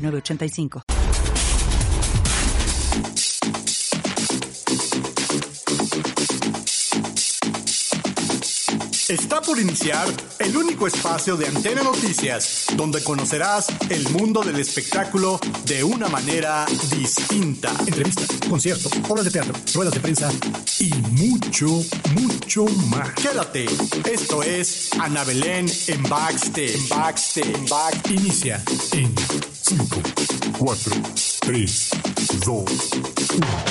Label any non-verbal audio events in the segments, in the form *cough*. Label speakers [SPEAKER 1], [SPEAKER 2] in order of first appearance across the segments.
[SPEAKER 1] 906985.
[SPEAKER 2] Está por iniciar el único espacio de Antena Noticias, donde conocerás el mundo del espectáculo de una manera distinta.
[SPEAKER 3] Entrevistas, conciertos, obras de teatro, ruedas de prensa
[SPEAKER 2] y mucho, mucho más. Quédate, esto es Ana Belén en Backstage. Backstage. En back.
[SPEAKER 3] Inicia en 5, 4, 3, 2, 1.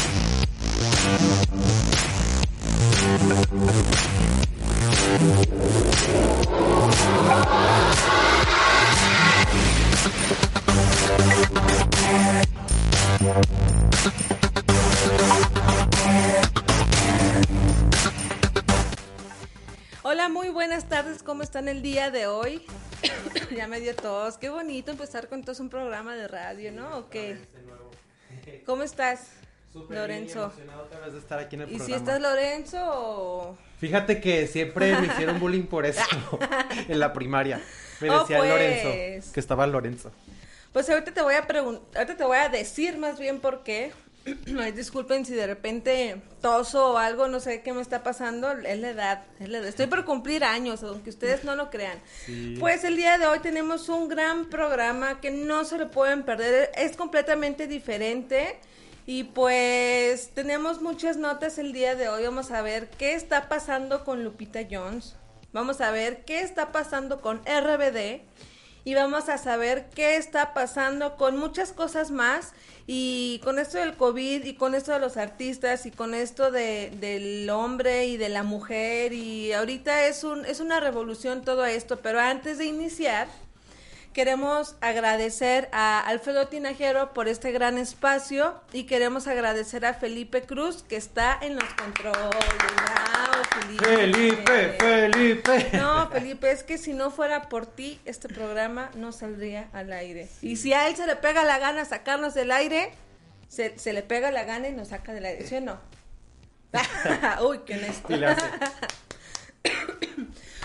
[SPEAKER 4] día de hoy? *coughs* ya me dio tos, qué bonito empezar con todo un programa de radio, ¿no? ¿O qué? *laughs* ¿Cómo estás, Lorenzo?
[SPEAKER 5] de estar aquí en el
[SPEAKER 4] ¿Y si estás Lorenzo o...?
[SPEAKER 5] Fíjate que siempre me hicieron bullying por eso *laughs* en la primaria. Me
[SPEAKER 4] Oh,
[SPEAKER 5] decía
[SPEAKER 4] pues.
[SPEAKER 5] Lorenzo, que estaba Lorenzo.
[SPEAKER 4] Pues ahorita te voy a preguntar, ahorita te voy a decir más bien por qué. *clears throat* Ay, disculpen si de repente toso o algo, no sé qué me está pasando, es la edad, es la edad. Estoy por cumplir años, aunque ustedes no lo crean. Pues el día de hoy tenemos un gran programa que no se lo pueden perder, es completamente diferente. Y pues tenemos muchas notas el día de hoy. Vamos a ver qué está pasando con Lupita Jones. Vamos a ver qué está pasando con RBD y vamos a saber qué está pasando con muchas cosas más. Y con esto del COVID y con esto de los artistas y con esto de, del hombre y de la mujer y ahorita es, un, es una revolución todo esto, pero antes de iniciar queremos agradecer a Alfredo Tinajero por este gran espacio y queremos agradecer a Felipe Cruz que está en los controles. Bravo,
[SPEAKER 5] Felipe, Felipe.
[SPEAKER 4] no, Felipe, es que si no fuera por ti, este programa no saldría al aire. Y si a él se le pega la gana sacarnos del aire, se, se le pega la gana y nos saca del aire, ¿sí o no? *laughs* *laughs* Uy, qué honesto.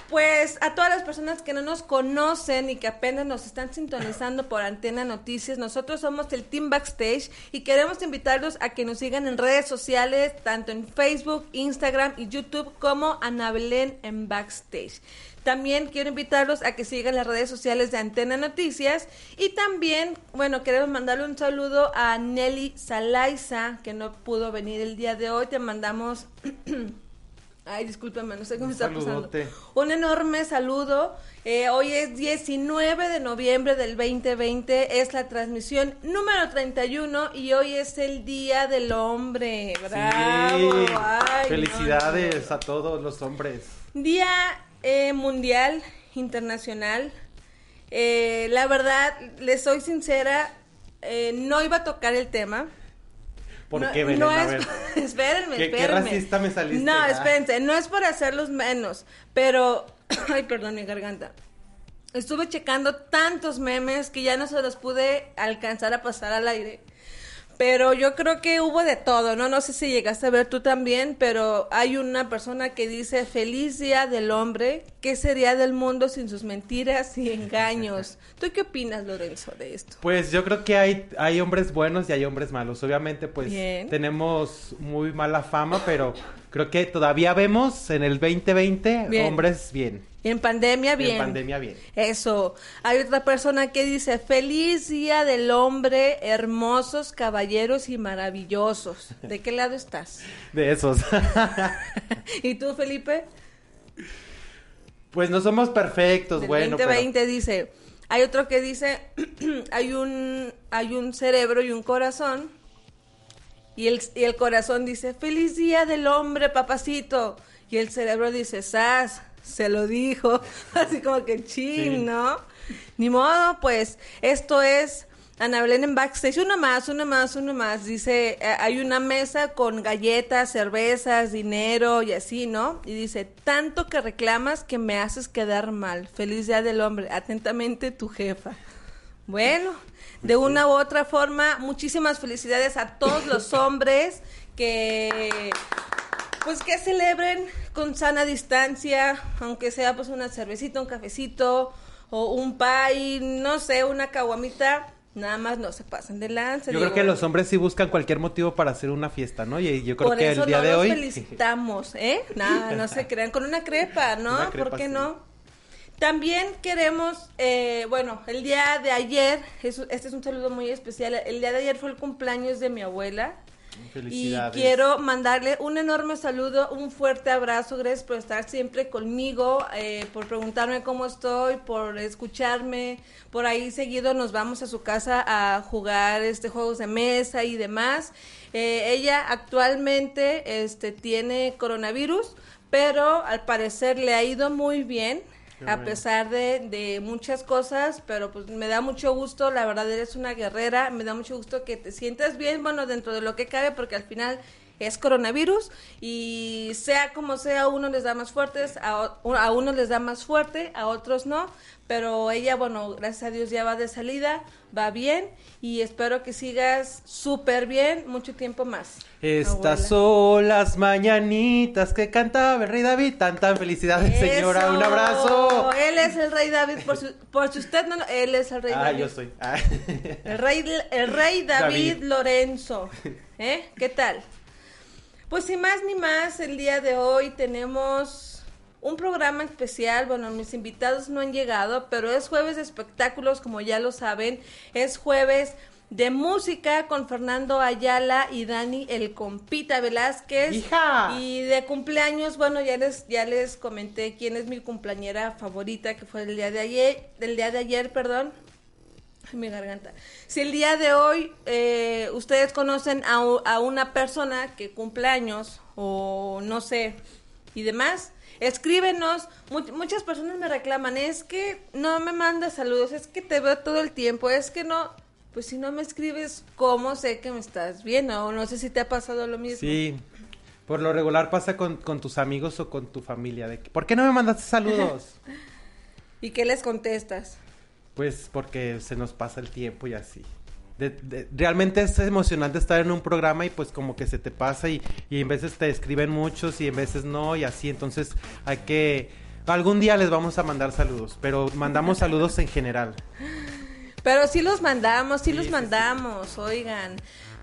[SPEAKER 4] Pues a todas las personas que no nos conocen y que apenas nos están sintonizando por Antena Noticias, nosotros somos el Team Backstage y queremos invitarlos a que nos sigan en redes sociales, tanto en Facebook, Instagram y YouTube como Ana Belén en Backstage. También quiero invitarlos a que sigan las redes sociales de Antena Noticias y también, bueno, queremos mandarle un saludo a Nelly Salaiza, que no pudo venir el día de hoy. Te mandamos... *clears throat* Ay, discúlpame, no sé cómo está pasando. Un enorme saludo. Eh, hoy es 19 de noviembre del 2020. Es la transmisión número 31 y hoy es el Día del Hombre. Bravo.
[SPEAKER 5] Sí.
[SPEAKER 4] Ay,
[SPEAKER 5] Felicidades
[SPEAKER 4] no,
[SPEAKER 5] a todos los hombres.
[SPEAKER 4] Día eh, Mundial Internacional. Eh, la verdad, les soy sincera, eh, no iba a tocar el tema.
[SPEAKER 5] ¿Por
[SPEAKER 4] no,
[SPEAKER 5] qué, Belén?
[SPEAKER 4] no
[SPEAKER 5] A
[SPEAKER 4] es,
[SPEAKER 5] ver. *laughs*
[SPEAKER 4] espérenme,
[SPEAKER 5] ¿Qué- qué
[SPEAKER 4] espérenme.
[SPEAKER 5] racista me saliste?
[SPEAKER 4] No,
[SPEAKER 5] Ah.
[SPEAKER 4] espérense, no es por hacerlos menos, pero, *clears throat* ay, perdón mi garganta. Estuve checando tantos memes que ya no se los pude alcanzar a pasar al aire. Pero yo creo que hubo de todo, ¿no? No sé si llegaste a ver tú también, pero hay una persona que dice, feliz día del hombre, ¿qué sería del mundo sin sus mentiras y engaños? *laughs* ¿Tú qué opinas, Lorenzo, de esto?
[SPEAKER 5] Pues yo creo que hay, hay hombres buenos y hay hombres malos. Obviamente, pues
[SPEAKER 4] Bien.
[SPEAKER 5] tenemos muy mala fama, pero creo que todavía vemos en el 2020
[SPEAKER 4] Bien.
[SPEAKER 5] hombres bien.
[SPEAKER 4] Y en pandemia,
[SPEAKER 5] Y
[SPEAKER 4] bien.
[SPEAKER 5] En pandemia bien.
[SPEAKER 4] Eso. Hay otra persona que dice, feliz día del hombre, hermosos, caballeros y maravillosos. ¿De qué lado estás? *laughs*
[SPEAKER 5] De esos. *laughs*
[SPEAKER 4] ¿Y tú, Felipe?
[SPEAKER 5] pues no somos perfectos,
[SPEAKER 4] Del
[SPEAKER 5] bueno. pero-
[SPEAKER 4] 2020 dice, hay otro que dice, *clears throat* hay un, hay un cerebro y un corazón. Y el, y el corazón dice, feliz día del hombre, papacito. Y el cerebro dice, sas, se lo dijo. *laughs* Así como que chin,
[SPEAKER 5] Sí.
[SPEAKER 4] ¿no? Ni modo, pues, esto es Ana Belén en backstage. Uno más, uno más, uno más. Dice, eh, hay una mesa con galletas, cervezas, dinero y así, ¿no? Y dice, tanto que reclamas que me haces quedar mal. Feliz día del hombre. Atentamente, tu jefa. Bueno, de una u otra forma, muchísimas felicidades a todos los *laughs* hombres que pues que celebren con sana distancia, aunque sea pues una cervecita, un cafecito o un pay, no sé, una caguamita, nada más no se pasen de lanza.
[SPEAKER 5] Yo
[SPEAKER 4] digo.
[SPEAKER 5] creo que los hombres sí buscan cualquier motivo para hacer una fiesta, ¿no? Y yo creo
[SPEAKER 4] Por
[SPEAKER 5] que
[SPEAKER 4] eso
[SPEAKER 5] el día
[SPEAKER 4] no
[SPEAKER 5] de hoy.
[SPEAKER 4] felicitamos, ¿eh? Nada, no se *laughs* crean. Con una crepa, ¿no?
[SPEAKER 5] Una crepa,
[SPEAKER 4] ¿Por qué
[SPEAKER 5] sí.
[SPEAKER 4] no? También queremos, eh, bueno, el día de ayer, es- este es un saludo muy especial, el día de ayer fue el cumpleaños de mi abuela. Y quiero mandarle un enorme saludo, un fuerte abrazo, gracias por estar siempre conmigo, eh, por preguntarme cómo estoy, por escucharme, por ahí seguido nos vamos a su casa a jugar este juegos de mesa y demás. Eh, ella actualmente este tiene coronavirus, pero al parecer le ha ido muy bien.
[SPEAKER 5] Qué
[SPEAKER 4] A
[SPEAKER 5] bueno.
[SPEAKER 4] pesar de, de muchas cosas, pero pues me da mucho gusto, la verdad eres una guerrera, me da mucho gusto que te sientas bien, bueno, dentro de lo que cabe, porque al final es coronavirus y sea como sea, a unos les da más fuertes, a, a unos les da más fuerte, a otros no, pero ella, bueno, gracias a Dios ya va de salida, va bien y espero que sigas súper bien mucho tiempo más.
[SPEAKER 5] Estas
[SPEAKER 4] abuela.
[SPEAKER 5] son las mañanitas que cantaba el rey David. Tan tan felicidades, señora. Un abrazo.
[SPEAKER 4] Él es el rey David, por si, por si usted no, él es el rey
[SPEAKER 5] Ah,
[SPEAKER 4] David.
[SPEAKER 5] yo soy. Ah.
[SPEAKER 4] El rey, el rey David,
[SPEAKER 5] David.
[SPEAKER 4] Lorenzo. ¿Eh? ¿Qué tal? Pues sin más ni más, el día de hoy tenemos un programa especial. Bueno, mis invitados no han llegado, pero es jueves de espectáculos, como ya lo saben. Es jueves de música con Fernando Ayala y Dani el Compita Velázquez.
[SPEAKER 5] ¡Hija!
[SPEAKER 4] Y de cumpleaños, bueno, ya les, ya les comenté quién es mi cumpleañera favorita, que fue el día de ayer, del día de ayer, perdón. *laughs* Mi garganta. Si el día de hoy eh, ustedes conocen a, a una persona que cumple años o no sé y demás, escríbenos. Mu- muchas personas me reclaman, es que no me mandas saludos, es que te veo todo el tiempo, es que no. Pues si no me escribes, ¿cómo sé que me estás viendo? O no sé si te ha pasado lo mismo.
[SPEAKER 5] Sí. Por lo regular pasa con, con tus amigos o con tu familia. De que, ¿Por qué no me mandaste saludos? *laughs*
[SPEAKER 4] ¿Y qué les contestas?
[SPEAKER 5] Pues porque se nos pasa el tiempo y así. De- de- realmente es emocionante estar en un programa y pues como que se te pasa y, y en veces te escriben muchos y en veces no y así. Entonces hay que... Algún día les vamos a mandar saludos, pero mandamos saludos en general.
[SPEAKER 4] Pero sí los mandamos, sí,
[SPEAKER 5] Sí,
[SPEAKER 4] los
[SPEAKER 5] sí,
[SPEAKER 4] mandamos, oigan.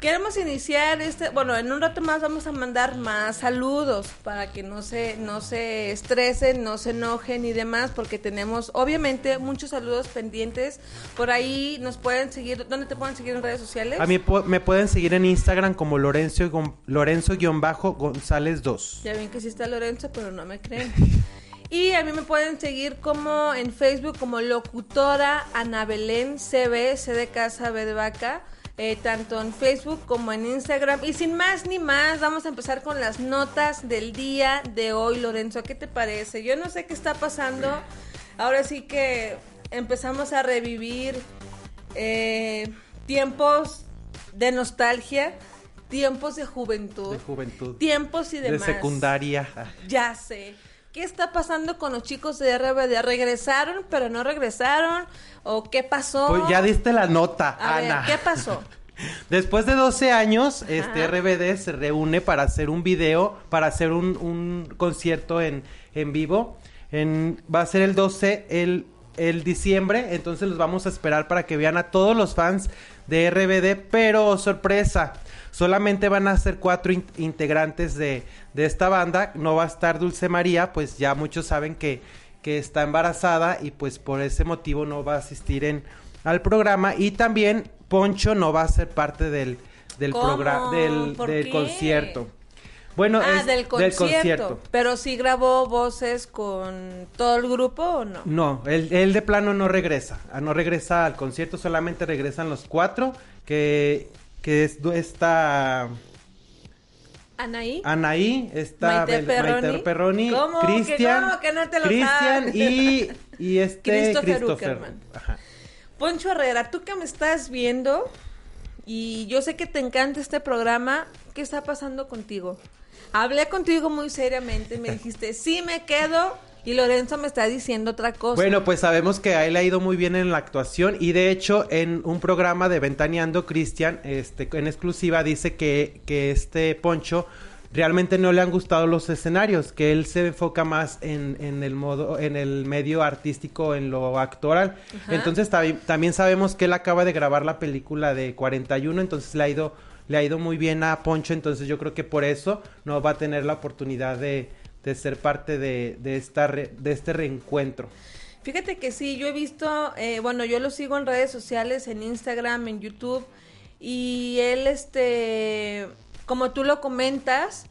[SPEAKER 4] Queremos iniciar este, bueno, en un rato más vamos a mandar más saludos para que no se, no se estresen, no se enojen y demás, porque tenemos obviamente muchos saludos pendientes. Por ahí nos pueden seguir, ¿dónde te pueden seguir en redes sociales?
[SPEAKER 5] A mí me pueden seguir en Instagram como Lorenzo, gon- Lorenzo-González 2.
[SPEAKER 4] Ya ven que sí está Lorenzo, pero no me creen. Y a mí me pueden seguir como en Facebook como locutora Ana Belén CB, C de casa, B de vaca, eh, tanto en Facebook como en Instagram. Y sin más ni más, vamos a empezar con las notas del día de hoy, Lorenzo. ¿Qué te parece? Yo no sé qué está pasando. Ahora sí que empezamos a revivir eh, tiempos de nostalgia, tiempos de juventud,
[SPEAKER 5] De juventud.
[SPEAKER 4] tiempos y
[SPEAKER 5] De
[SPEAKER 4] demás.
[SPEAKER 5] secundaria.
[SPEAKER 4] Ya sé. ¿Qué está pasando con los chicos de RBD? ¿Regresaron, pero no regresaron? ¿O qué pasó?
[SPEAKER 5] Pues ya diste la nota,
[SPEAKER 4] A ver,
[SPEAKER 5] Ana.
[SPEAKER 4] ¿qué pasó? *laughs*
[SPEAKER 5] Después de 12 años, este RBD se reúne para hacer un video, para hacer un, un concierto en, en vivo. En, va a ser el 12, el, el diciembre, entonces los vamos a esperar para que vean a todos los fans de RBD, pero sorpresa, solamente van a ser cuatro in- integrantes de, de esta banda, no va a estar Dulce María, pues ya muchos saben que, que está embarazada y pues por ese motivo no va a asistir en, al programa y también Poncho no va a ser parte del, del programa, del, concierto. Bueno,
[SPEAKER 4] ah,
[SPEAKER 5] es
[SPEAKER 4] del concierto. Pero sí grabó voces con todo el grupo o no?
[SPEAKER 5] No, él, él de plano no regresa. Ah, No regresa al concierto, solamente regresan los cuatro. Que, que es esta
[SPEAKER 4] Anaí.
[SPEAKER 5] Anaí, está
[SPEAKER 4] Maite Perroni.
[SPEAKER 5] Maite Perroni,
[SPEAKER 4] ¿Cómo que
[SPEAKER 5] Cristian,
[SPEAKER 4] cómo que no te lo
[SPEAKER 5] Cristian y, y este
[SPEAKER 4] Christopher
[SPEAKER 5] Christopher.
[SPEAKER 4] Poncho Herrera, tú que me estás viendo y yo sé que te encanta este programa, ¿qué está pasando contigo? Hablé contigo muy seriamente, me *laughs* dijiste, sí me quedo y Lorenzo me está diciendo otra cosa.
[SPEAKER 5] Bueno, pues sabemos que a él ha ido muy bien en la actuación y de hecho en un programa de Ventaneando, Cristian, este, en exclusiva dice que, que este Poncho realmente no le han gustado los escenarios, que él se enfoca más en, en el modo, en el medio artístico, en lo actoral.
[SPEAKER 4] Ajá.
[SPEAKER 5] Entonces también sabemos que él acaba de grabar la película de 41, entonces le ha ido, le ha ido muy bien a Poncho, entonces yo creo que por eso no va a tener la oportunidad de, de ser parte de, de, esta re- de este reencuentro.
[SPEAKER 4] Fíjate que sí, yo he visto, eh, bueno, yo lo sigo en redes sociales, en Instagram, en YouTube, y él, este, como tú lo comentas,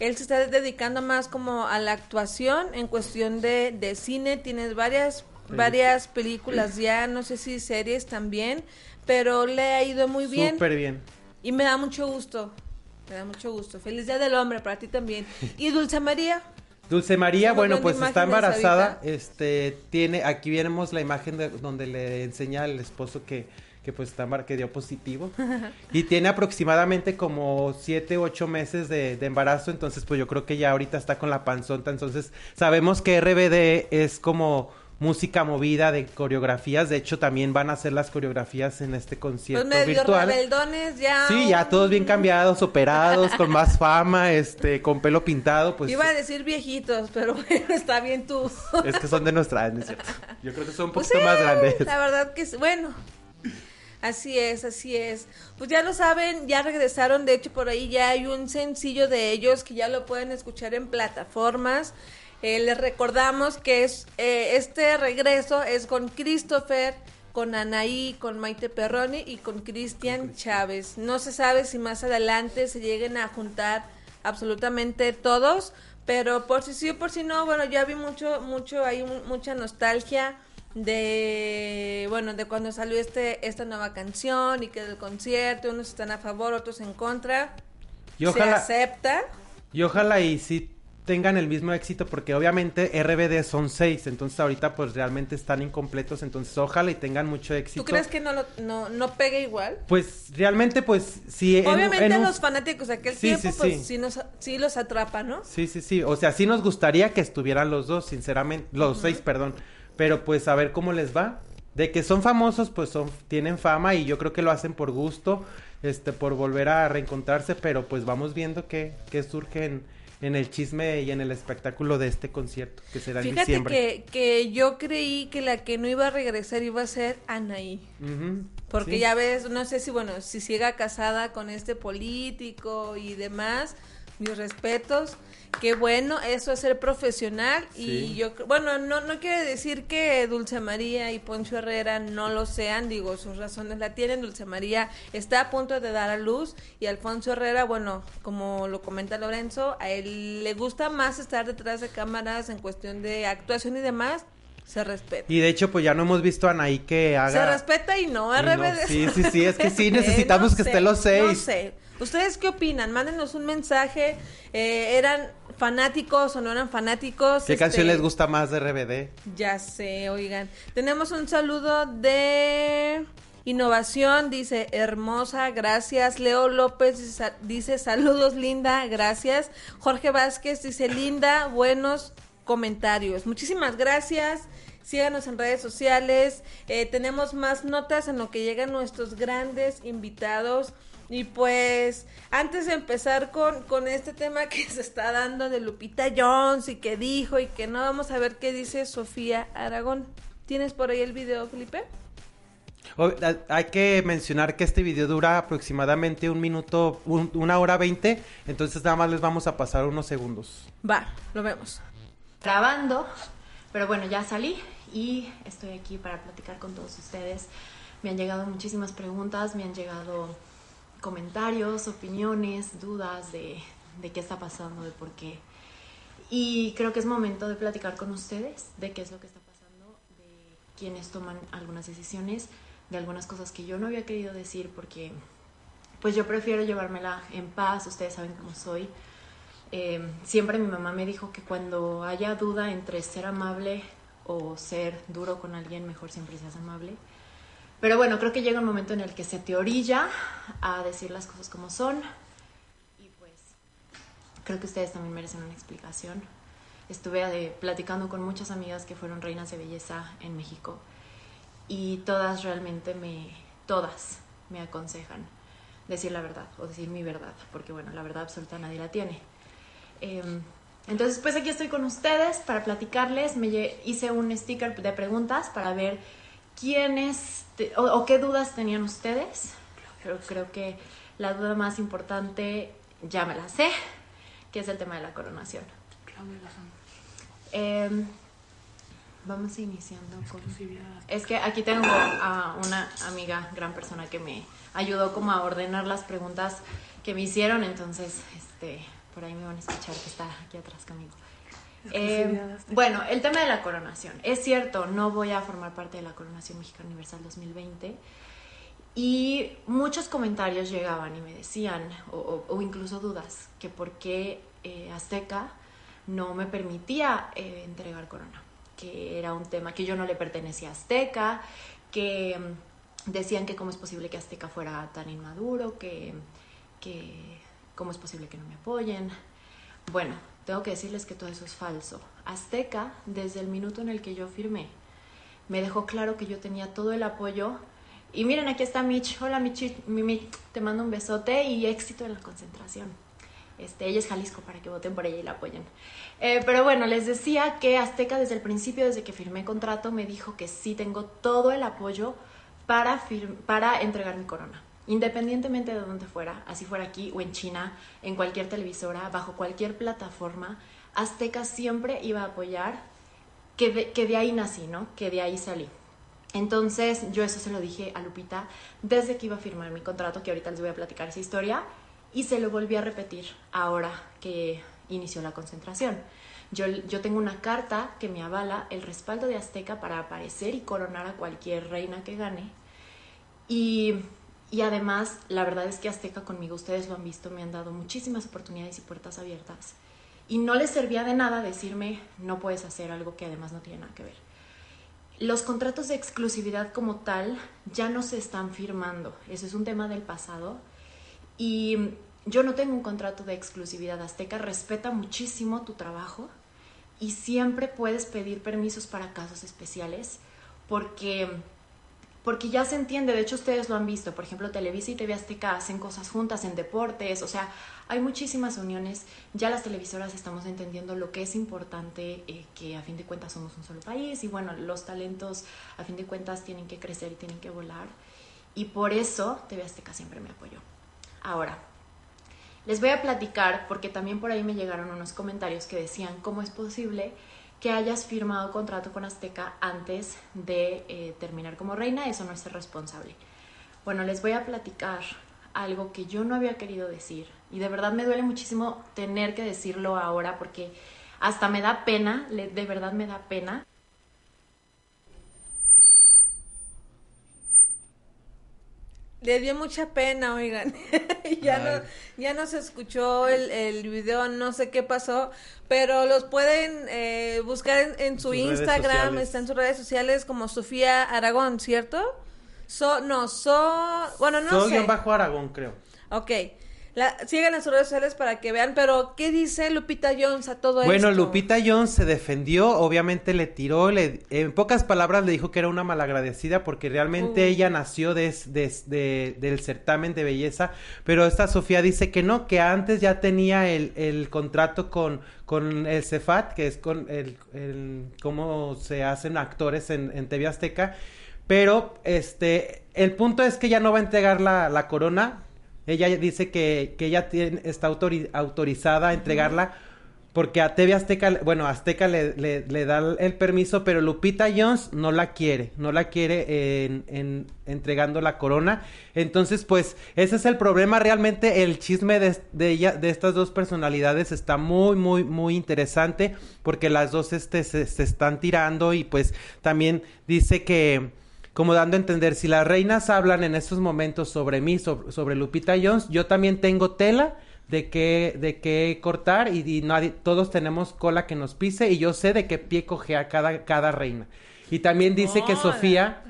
[SPEAKER 4] él se está dedicando más como a la actuación en cuestión de, de cine, tienes varias, varias películas ya, no sé si series también, pero le ha ido muy bien
[SPEAKER 5] Súper bien.
[SPEAKER 4] y me da mucho gusto, me da mucho gusto. Feliz Día del Hombre para ti también. Y Dulce María,
[SPEAKER 5] Dulce María, bueno, pues está embarazada. Este, tiene, aquí vemos la imagen de donde le enseña al esposo que, que pues está embar- que dio positivo. *laughs* y tiene aproximadamente como siete, ocho meses de, de embarazo. Entonces, pues yo creo que ya ahorita está con la panzonta. Entonces, sabemos que RBD es como música movida de coreografías. De hecho, también van a hacer las coreografías en este
[SPEAKER 4] pues
[SPEAKER 5] concierto
[SPEAKER 4] medio
[SPEAKER 5] virtual.
[SPEAKER 4] rebeldones ya.
[SPEAKER 5] Sí, ya todos bien cambiados, operados, con más *laughs* fama, este, con pelo pintado, pues.
[SPEAKER 4] Iba a decir viejitos, pero *laughs* bueno, está bien tú.
[SPEAKER 5] Es que son de nuestra edad, ¿no es cierto? Yo creo que son un
[SPEAKER 4] Pues
[SPEAKER 5] poquito
[SPEAKER 4] sí,
[SPEAKER 5] más grandes.
[SPEAKER 4] La verdad que sí. Bueno, así es, así es. Pues ya lo saben, ya regresaron. De hecho, por ahí ya hay un sencillo de ellos que ya lo pueden escuchar en plataformas. Eh, les recordamos que es eh, este regreso es con Christopher, con Anaí, con Maite Perroni y con Cristian Chávez. No se sabe si más adelante se lleguen a juntar absolutamente todos, pero por si sí o por si no, bueno, ya vi mucho, mucho, hay mu- mucha nostalgia de, bueno, de cuando salió este, esta nueva canción y que del concierto, unos están a favor, otros en contra.
[SPEAKER 5] Y ojalá,
[SPEAKER 4] Se acepta.
[SPEAKER 5] y ojalá y sí tengan el mismo éxito, porque obviamente RBD son seis, entonces ahorita pues realmente están incompletos, entonces ojalá y tengan mucho éxito.
[SPEAKER 4] ¿Tú crees que no, lo, no, no pegue igual?
[SPEAKER 5] Pues realmente pues sí. en-
[SPEAKER 4] Obviamente
[SPEAKER 5] en
[SPEAKER 4] los fanáticos de aquel
[SPEAKER 5] Sí,
[SPEAKER 4] tiempo,
[SPEAKER 5] sí,
[SPEAKER 4] pues
[SPEAKER 5] sí.
[SPEAKER 4] sí, nos, sí los atrapa, ¿no?
[SPEAKER 5] Sí, sí, sí. O sea, sí nos gustaría que estuvieran los dos, sinceramente. Los seis, perdón. Pero pues a ver cómo les va. De que son famosos, pues son, tienen fama y yo creo que lo hacen por gusto, este, por volver a reencontrarse, pero pues vamos viendo qué, qué surge en, en el chisme y en el espectáculo de este concierto, que será en
[SPEAKER 4] Fíjate
[SPEAKER 5] diciembre.
[SPEAKER 4] que, que yo creí que la que no iba a regresar iba a ser Anaí. Porque
[SPEAKER 5] sí.
[SPEAKER 4] ya ves, no sé si, bueno, si siga casada con este político y demás, mis respetos. Qué bueno, eso es ser profesional. Y yo, bueno, no, no quiere decir que Dulce María y Poncho Herrera no lo sean, digo, sus razones la tienen. Dulce María está a punto de dar a luz y Alfonso Herrera, bueno, como lo comenta Lorenzo, a él le gusta más estar detrás de cámaras en cuestión de actuación y demás. Se respeta.
[SPEAKER 5] Y de hecho, pues ya no hemos visto a Anaí que haga...
[SPEAKER 4] Se respeta y no,
[SPEAKER 5] Y no,
[SPEAKER 4] RBD.
[SPEAKER 5] sí, sí, sí, es que sí,
[SPEAKER 4] Eh, *laughs*
[SPEAKER 5] necesitamos que
[SPEAKER 4] sé,
[SPEAKER 5] estén los seis.
[SPEAKER 4] No sé. ¿Ustedes qué opinan? Mándenos un mensaje. Eh, ¿Eran fanáticos o no eran fanáticos?
[SPEAKER 5] ¿Qué
[SPEAKER 4] Este,
[SPEAKER 5] canción les gusta más de RBD?
[SPEAKER 4] Ya sé, oigan. Tenemos un saludo de Innovación, dice hermosa, gracias. Leo López dice saludos, linda, gracias. Jorge Vázquez dice linda, buenos comentarios. Muchísimas gracias. Síganos en redes sociales. Eh, tenemos más notas en lo que llegan nuestros grandes invitados. Y pues, antes de empezar con, con este tema que se está dando de Lupita Jones y que dijo y que no, vamos a ver qué dice Sofía Aragón. ¿Tienes por ahí el video, Felipe?
[SPEAKER 5] Hay que mencionar que este video dura aproximadamente un minuto, un- una hora veinte, entonces nada más les vamos a pasar unos segundos.
[SPEAKER 4] Va, lo vemos.
[SPEAKER 6] grabando, pero bueno, ya salí y estoy aquí para platicar con todos ustedes. Me han llegado muchísimas preguntas, me han llegado comentarios, opiniones, dudas de, de qué está pasando, de por qué. Y creo que es momento de platicar con ustedes de qué es lo que está pasando, de quienes toman algunas decisiones, de algunas cosas que yo no había querido decir porque pues yo prefiero llevármela en paz, ustedes saben cómo soy. Eh, siempre mi mamá me dijo que cuando haya duda entre ser amable o ser duro con alguien, mejor siempre seas amable. Pero bueno, creo que llega un momento en el que se te orilla a decir las cosas como son. Y pues creo que ustedes también merecen una explicación. Estuve eh, platicando con muchas amigas que fueron reinas de belleza en México y todas realmente me, todas me aconsejan decir la verdad o decir mi verdad, porque bueno, la verdad absoluta nadie la tiene. Eh, entonces, pues aquí estoy con ustedes para platicarles. Me hice un sticker de preguntas para ver quiénes o, o qué dudas tenían ustedes. Pero creo que la duda más importante ya me la sé, que es el tema de la coronación. Eh, vamos iniciando con... Es que aquí tengo a una amiga, gran persona, que me ayudó como a ordenar las preguntas que me hicieron, entonces, este, por ahí me van a escuchar que está aquí atrás conmigo. Eh, bueno, el tema de la coronación. Es cierto, no voy a formar parte de la Coronación Mexicana Universal 2020. Y muchos comentarios llegaban y me decían, o, o- o incluso dudas, que por qué eh, Azteca no me permitía eh, entregar corona, que era un tema que yo no le pertenecía a Azteca, que mm, decían que cómo es posible que Azteca fuera tan inmaduro, que, que cómo es posible que no me apoyen. Bueno, tengo que decirles que todo eso es falso. Azteca, desde el minuto en el que yo firmé, me dejó claro que yo tenía todo el apoyo. Y miren, aquí está Mitch. Hola, Mitch, mi Mitch, te mando un besote y éxito en la concentración. Este, ella es Jalisco para que voten por ella y la apoyen. Eh, pero bueno, les decía que Azteca desde el principio, desde que firmé contrato, me dijo que sí tengo todo el apoyo para, para entregar mi corona. Independientemente de dónde fuera, así fuera aquí o en China, en cualquier televisora, bajo cualquier plataforma, Azteca siempre iba a apoyar que de, que de ahí nací, ¿no? Que de ahí salí. Entonces, yo eso se lo dije a Lupita desde que iba a firmar mi contrato, que ahorita les voy a platicar esa historia, y se lo volví a repetir ahora que inició la concentración. Yo, yo tengo una carta que me avala el respaldo de Azteca para aparecer y coronar a cualquier reina que gane. Y, y además, la verdad es que Azteca conmigo, ustedes lo han visto, me han dado muchísimas oportunidades y puertas abiertas. Y no les servía de nada decirme, no puedes hacer algo que además no tiene nada que ver. Los contratos de exclusividad como tal ya no se están firmando. Eso es un tema del pasado. Y yo no tengo un contrato de exclusividad. Azteca respeta muchísimo tu trabajo y siempre puedes pedir permisos para casos especiales porque porque ya se entiende, de hecho ustedes lo han visto, por ejemplo, Televisa y TV Azteca hacen cosas juntas en deportes, o sea, hay muchísimas uniones, ya las televisoras estamos entendiendo lo que es importante, eh, que a fin de cuentas somos un solo país y bueno, los talentos a fin de cuentas tienen que crecer y tienen que volar y por eso TV Azteca siempre me apoyó. Ahora, les voy a platicar, porque también por ahí me llegaron unos comentarios que decían cómo es posible que hayas firmado contrato con Azteca antes de eh, terminar como reina, eso no es ser responsable. Bueno, les voy a platicar algo que yo no había querido decir y de verdad me duele muchísimo tener que decirlo ahora porque hasta me da pena, de verdad me da pena.
[SPEAKER 4] Le dio mucha pena, oigan. *laughs* ya, no, ya no se escuchó el, el video, no sé qué pasó, pero los pueden eh, buscar en, en su
[SPEAKER 5] Sus
[SPEAKER 4] Instagram, está en sus redes sociales como Sofía Aragón, ¿cierto? So, no, so, bueno, no
[SPEAKER 5] Todo
[SPEAKER 4] sé.
[SPEAKER 5] bajo Aragón, creo.
[SPEAKER 4] Ok. La, sigan las redes sociales para que vean, pero ¿qué dice Lupita Jones a todo esto?
[SPEAKER 5] Bueno, Lupita Jones se defendió, obviamente le tiró, le, en pocas palabras le dijo que era una malagradecida porque realmente ella nació des- des- de- del certamen de belleza, pero esta Sofía dice que no, que antes ya tenía el, el contrato con, con el Cefat, que es con el, el cómo se hacen actores en, en TV Azteca, pero este, el punto es que ella no va a entregar la, la corona, ella dice que, que ella tiene, está autori- autorizada a entregarla porque a TV Azteca, bueno, Azteca le, le- le da el permiso, pero Lupita Jones no la quiere, no la quiere en, en- entregando la corona. Entonces, pues, ese es el problema. Realmente el chisme de, de ella, de estas dos personalidades está muy, muy, muy interesante, porque las dos este, se, se están tirando y pues también dice que como dando a entender, si las reinas hablan en estos momentos sobre mí, sobre, sobre Lupita Jones, yo también tengo tela de qué, de qué cortar y, y nadie, todos tenemos cola que nos pise y yo sé de qué pie cojea cada, cada reina. Y también dice que. Sofía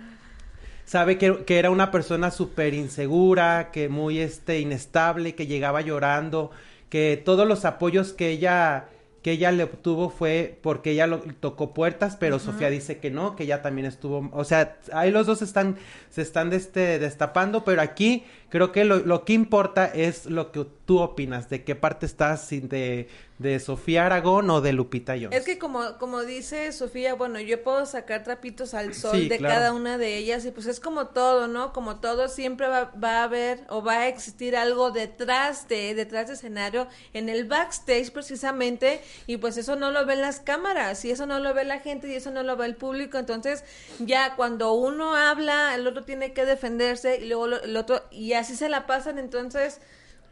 [SPEAKER 5] sabe que, que era una persona súper insegura, que muy este, inestable, que llegaba llorando, que todos los apoyos que ella que ella le obtuvo fue porque ella lo, tocó puertas, pero Sofía dice que no, que ella también estuvo, o sea, ahí los dos están, se están este, destapando, pero aquí creo que lo, lo que importa es lo que tú opinas, de qué parte estás, de, de Sofía Aragón o de Lupita Jones.
[SPEAKER 4] Es que como, como dice Sofía, bueno, yo puedo sacar trapitos al sol
[SPEAKER 5] Sí,
[SPEAKER 4] de
[SPEAKER 5] claro.
[SPEAKER 4] cada una de ellas y pues es como todo, ¿no? Como todo siempre va, va a haber o va a existir algo detrás de, detrás de escenario, en el backstage precisamente, y pues eso no lo ven las cámaras, y eso no lo ve la gente, y eso no lo ve el público, entonces ya cuando uno habla, el otro tiene que defenderse, y luego lo- el otro, y así se la pasan, entonces...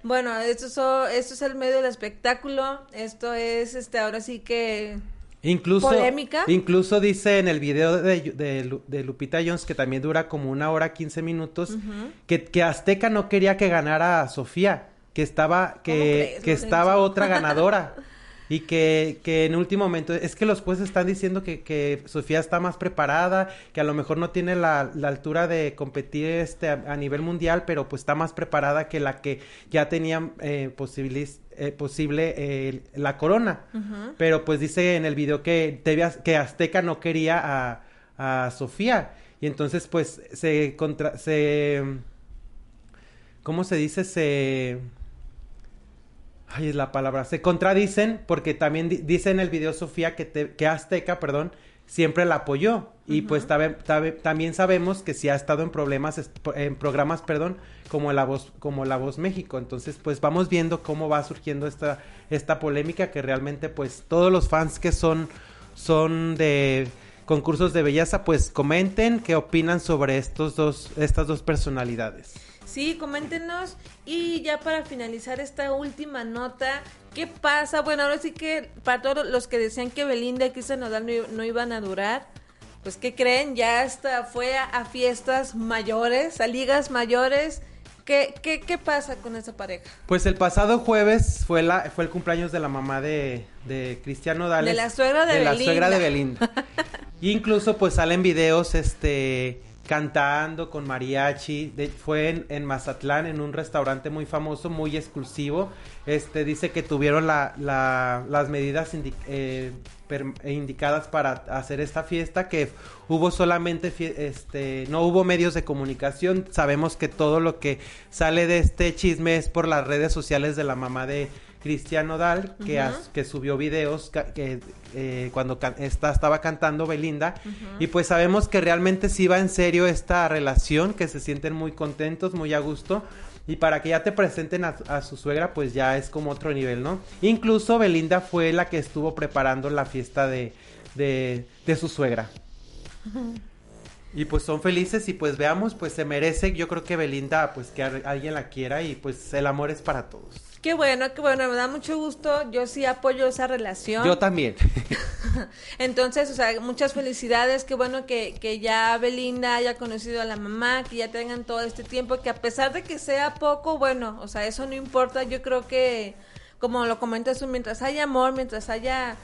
[SPEAKER 4] Bueno, esto, so- esto es el medio del espectáculo. Esto es, este, ahora sí que
[SPEAKER 5] Incluso,
[SPEAKER 4] ¿Polémica?
[SPEAKER 5] incluso dice en el video de, de Lu- de Lupita Jones, que también dura como una hora 15 minutos, que, que Azteca no quería que ganara a Sofía, que estaba, que, que estaba otra ganadora. *laughs* Y que, que en último momento, es que los jueces están diciendo que, que Sofía está más preparada, que a lo mejor no tiene la, la altura de competir este a, a nivel mundial, pero pues está más preparada que la que ya tenía eh, posibilis- eh, posible eh, la corona. Pero pues dice en el video que, TV que Azteca no quería a, a Sofía. Y entonces pues se contra... se ¿Cómo se dice? Se... Ay, es la palabra. Se contradicen porque también di- dice en el video Sofía que, te- que Azteca, perdón, siempre la apoyó. Y pues tabe- tabe- también sabemos que sí ha estado en problemas, en programas, perdón, como La Voz, como La Voz México. Entonces, pues vamos viendo cómo va surgiendo esta, esta polémica que realmente, pues, todos los fans que son, son de concursos de belleza, pues comenten qué opinan sobre estos dos, estas dos personalidades.
[SPEAKER 4] Sí, coméntenos. Y ya para finalizar esta última nota, ¿qué pasa? Bueno, ahora sí que para todos los que decían que Belinda y Cristian Nodal no, iban a durar, pues ¿qué creen? Ya hasta fue a, a fiestas mayores, a ligas mayores. ¿Qué, qué, ¿Qué pasa con esa pareja?
[SPEAKER 5] Pues el pasado jueves fue la fue el cumpleaños de la mamá de, de Cristiano Dales.
[SPEAKER 4] De la suegra de
[SPEAKER 5] la
[SPEAKER 4] Belinda.
[SPEAKER 5] suegra de Belinda. Y *laughs* incluso pues salen videos este cantando con mariachi. Fue en, en Mazatlán en un restaurante muy famoso, muy exclusivo. Este dice que tuvieron la, la- las medidas eh, eh, indicadas para hacer esta fiesta, que hubo solamente, este, no hubo medios de comunicación. Sabemos que todo lo que sale de este chisme es por las redes sociales de la mamá de Cristian Nodal, que, as- que subió videos que eh, cuando can- esta, estaba cantando Belinda. Y pues sabemos que realmente sí va en serio esta relación, que se sienten muy contentos, muy a gusto. Y para que ya te presenten a, a su suegra, pues ya es como otro nivel, ¿no? Incluso Belinda fue la que estuvo preparando la fiesta de, de, de su suegra. Y pues son felices y pues veamos, pues se merece, yo creo que Belinda, pues que alguien la quiera y pues el amor es para todos.
[SPEAKER 4] Qué bueno, qué bueno, me da mucho gusto. Yo sí apoyo esa relación.
[SPEAKER 5] Yo también. *laughs*
[SPEAKER 4] Entonces, o sea, muchas felicidades, qué bueno que, que ya Belinda haya conocido a la mamá, que ya tengan todo este tiempo, que a pesar de que sea poco, bueno, o sea, eso no importa, yo creo que, como lo comentas tú, mientras haya amor, mientras haya...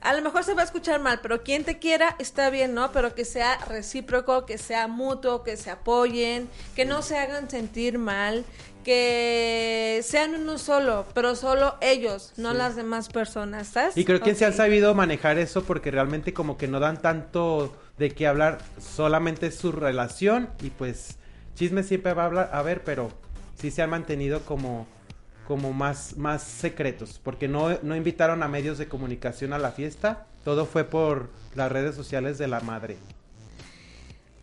[SPEAKER 4] A lo mejor se va a escuchar mal, pero quien te quiera está bien, ¿no? Pero que sea recíproco, que sea mutuo, que se apoyen, que no se hagan sentir mal, que sean uno solo, pero solo ellos, no las demás personas, ¿sabes?
[SPEAKER 5] Y creo que se han sabido manejar eso porque realmente como que no dan tanto de qué hablar, solamente su relación y pues chisme siempre va a hablar, a ver, pero sí se han mantenido como como más más secretos, porque no no invitaron a medios de comunicación a la fiesta, todo fue por las redes sociales de la madre.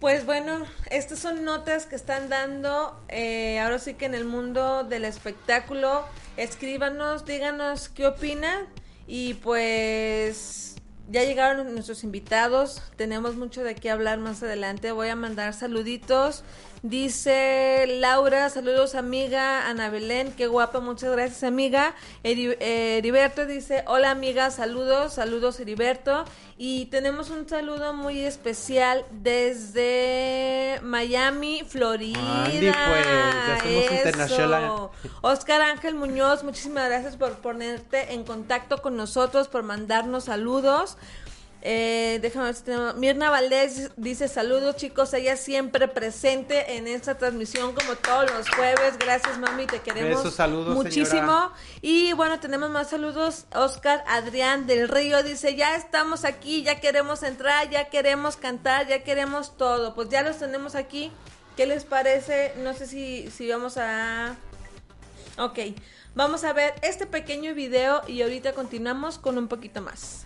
[SPEAKER 4] Pues bueno, estas son notas que están dando eh, ahora sí que en el mundo del espectáculo. Escríbanos, díganos qué opinan y pues ya llegaron nuestros invitados. Tenemos mucho de qué hablar más adelante. Voy a mandar saluditos. Dice Laura, saludos amiga, Ana Belén, qué guapa, muchas gracias amiga. Eri- Heriberto dice, hola amiga, saludos, saludos Heriberto. Y tenemos un saludo muy especial desde Miami, Florida.
[SPEAKER 5] Andy, pues, ya internacional.
[SPEAKER 4] Oscar Ángel Muñoz, muchísimas gracias por ponerte en contacto con nosotros, por mandarnos saludos. Eh, déjame ver si tenemos. Mirna Valdés dice saludos chicos, ella siempre presente en esta transmisión como todos los jueves. Gracias mami, te queremos
[SPEAKER 5] Besos, saludos,
[SPEAKER 4] muchísimo.
[SPEAKER 5] señora.
[SPEAKER 4] Y bueno, tenemos más saludos. Oscar Adrián del Río dice, ya estamos aquí, ya queremos entrar, ya queremos cantar, ya queremos todo. Pues ya los tenemos aquí. ¿Qué les parece? No sé si, si vamos a... Ok, vamos a ver este pequeño video y ahorita continuamos con un poquito más.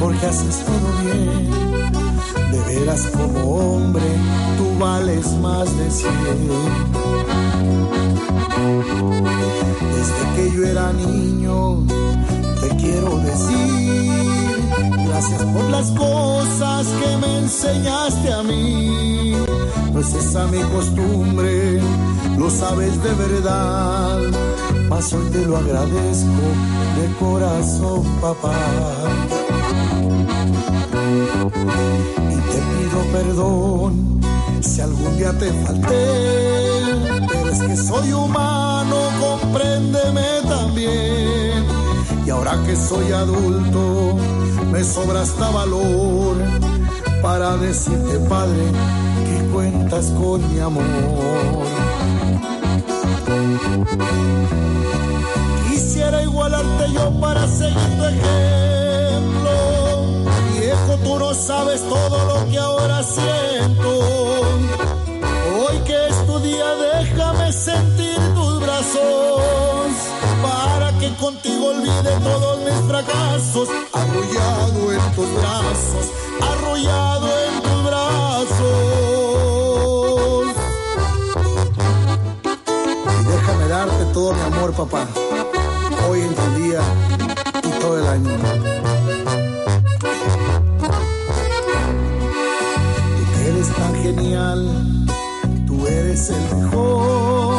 [SPEAKER 7] porque haces todo bien. De veras como hombre, tú vales más de cien. Desde que yo era niño, te quiero decir gracias por las cosas que me enseñaste a mí. No es esa mi costumbre, lo sabes de verdad. Mas hoy te lo agradezco de corazón, papá. Y te pido perdón si algún día te falté. Pero es que soy humano, compréndeme también. Y ahora que soy adulto, me sobra hasta valor para decirte, Padre, que cuentas con mi amor. Quisiera igualarte yo para seguir tu ejemplo. Viejo, tú no sabes todo lo que ahora siento. Hoy que es tu día, déjame sentir tus brazos. Para que contigo olvide todos mis fracasos. Arrullado en tus brazos, arrullado todo mi amor, papá. Hoy en tu día y todo el año. Tú eres tan genial, tú eres el mejor.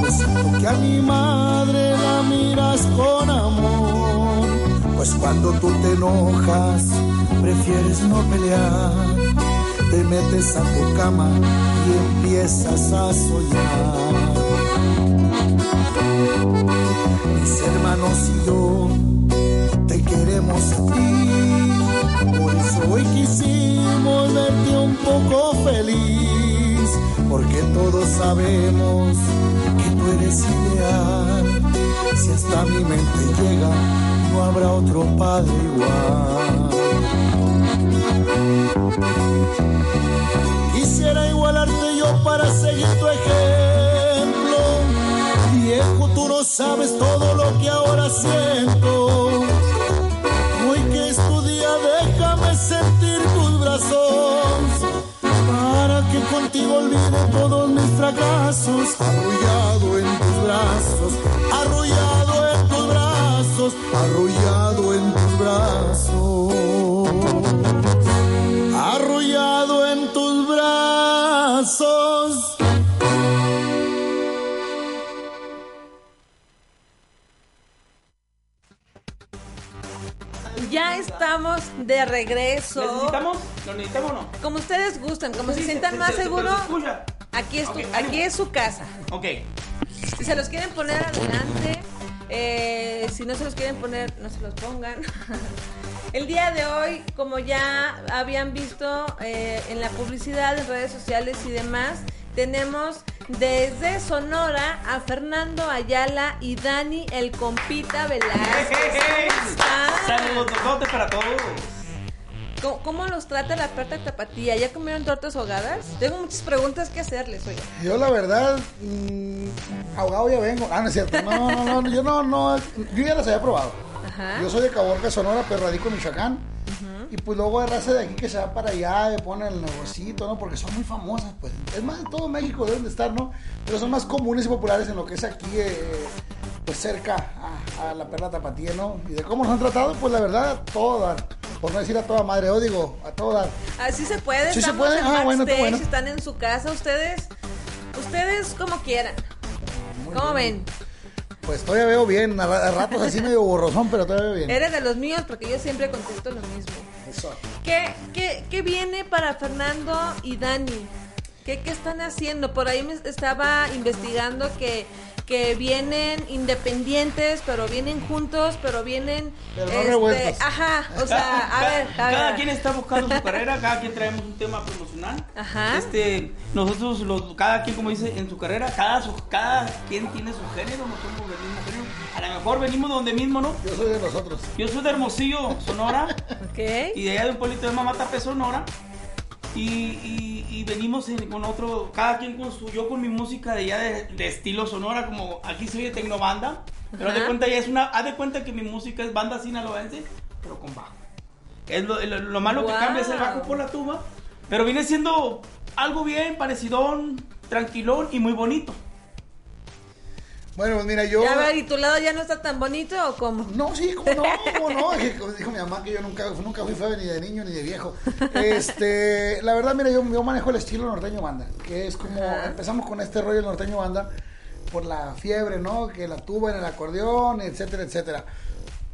[SPEAKER 7] Pues que a mi madre la miras con amor. Pues cuando tú te enojas, prefieres no pelear. Te metes a tu cama y empiezas a soñar. Mis hermanos y yo te queremos a ti. Por eso hoy quisimos verte un poco feliz. Porque todos sabemos que tú eres ideal. Si hasta mi mente llega, no habrá otro padre igual. Quisiera igualarte yo para seguir tu ejemplo. Viejo, tú no sabes todo lo que ahora siento. Hoy que es tu día, déjame sentir tus brazos. Para que contigo olvide todos mis fracasos. Arrullado en tus brazos, arrullado en tus brazos, arrullado en tus brazos.
[SPEAKER 4] De regreso.
[SPEAKER 8] ¿Necesitamos? ¿Lo necesitamos o no?
[SPEAKER 4] Como ustedes gusten, como se sientan
[SPEAKER 8] se-
[SPEAKER 4] más
[SPEAKER 8] se- se-
[SPEAKER 4] seguros, aquí es, tu- aquí es su casa.
[SPEAKER 8] Ok.
[SPEAKER 4] Si se los quieren poner adelante, eh, si no se los quieren poner, no se los pongan. *laughs* El día de hoy, como ya habían visto eh, en la publicidad, en redes sociales y demás, tenemos desde Sonora a Fernando Ayala y Dani el compita Velázquez. ¿Cómo *laughs* están?
[SPEAKER 8] Saludos, para todos.
[SPEAKER 4] ¿Cómo, cómo los trata la perta tapatía? ¿Ya comieron tortas ahogadas? Tengo muchas preguntas que hacerles, oye.
[SPEAKER 7] Yo la verdad, mm, ahogado ya vengo. Ah, no es cierto. No, no, no, yo no, no, yo ya las había probado.
[SPEAKER 4] Ajá.
[SPEAKER 7] Yo soy de Caborca, Sonora, pero radico en Michoacán. Y pues luego hay raza de aquí que se va para allá y pone el negocito, ¿no? Porque son muy famosas, pues. Es más, en todo México deben de estar, ¿no? Pero son más comunes y populares en lo que es aquí, eh, pues cerca a, a la perla tapatía, ¿no? Y de cómo nos han tratado, pues la verdad, todo dar. Por no decir a toda madre, yo digo, a todo dar.
[SPEAKER 4] Así se puede,
[SPEAKER 7] Sí se
[SPEAKER 4] estamos
[SPEAKER 7] puede.
[SPEAKER 4] en
[SPEAKER 7] Ah, bueno, qué bueno.
[SPEAKER 4] están en su casa, ustedes, ustedes como quieran. ¿Cómo ven?
[SPEAKER 7] Pues todavía veo bien, a ratos así medio borrosón, pero todavía veo bien.
[SPEAKER 4] Eres de los míos porque yo siempre contesto lo mismo.
[SPEAKER 7] Eso.
[SPEAKER 4] ¿Qué, qué, qué viene para Fernando y Dani? ¿Qué, qué están haciendo? Por ahí me estaba investigando que, que vienen independientes, pero vienen juntos, pero vienen...
[SPEAKER 7] Pero no revueltos.
[SPEAKER 4] Ajá, o sea, a ver, a
[SPEAKER 8] cada
[SPEAKER 4] ver.
[SPEAKER 8] quien está buscando su *laughs* carrera, cada quien traemos un tema promocional.
[SPEAKER 4] Ajá.
[SPEAKER 8] Este, nosotros, los, cada quien, como dice, en su carrera, cada, su- cada quien tiene su género, no somos del mismo género. A lo mejor venimos de donde mismo, ¿no?
[SPEAKER 7] Yo soy de nosotros.
[SPEAKER 8] Yo soy de Hermosillo, Sonora,
[SPEAKER 4] Ok.
[SPEAKER 8] y de allá de un pueblito de Mamatape, Sonora. Y, y- y venimos en- con otro, cada quien con su, yo con mi música de allá de, de estilo Sonora, como aquí soy de tecnobanda, pero haz de cuenta ya es una, haz de cuenta que mi música es banda sinaloense, pero con bajo. Es lo, lo- lo malo que
[SPEAKER 4] Wow.
[SPEAKER 8] cambia es el bajo por la tuba, pero viene siendo algo bien parecidón, tranquilón y muy bonito.
[SPEAKER 7] Bueno, pues mira, yo.
[SPEAKER 4] Ya, a ver, ¿y tu lado ya no está tan bonito o cómo?
[SPEAKER 7] No, sí, cómo no, *laughs* cómo no. Como dijo mi mamá que yo nunca, nunca fui feo ni de niño ni de viejo. Este, la verdad, mira, yo, yo manejo el estilo norteño banda, que es como
[SPEAKER 4] Ajá.
[SPEAKER 7] empezamos con este rollo del norteño banda por la fiebre, ¿no? Que la tuba en el acordeón, etcétera, etcétera.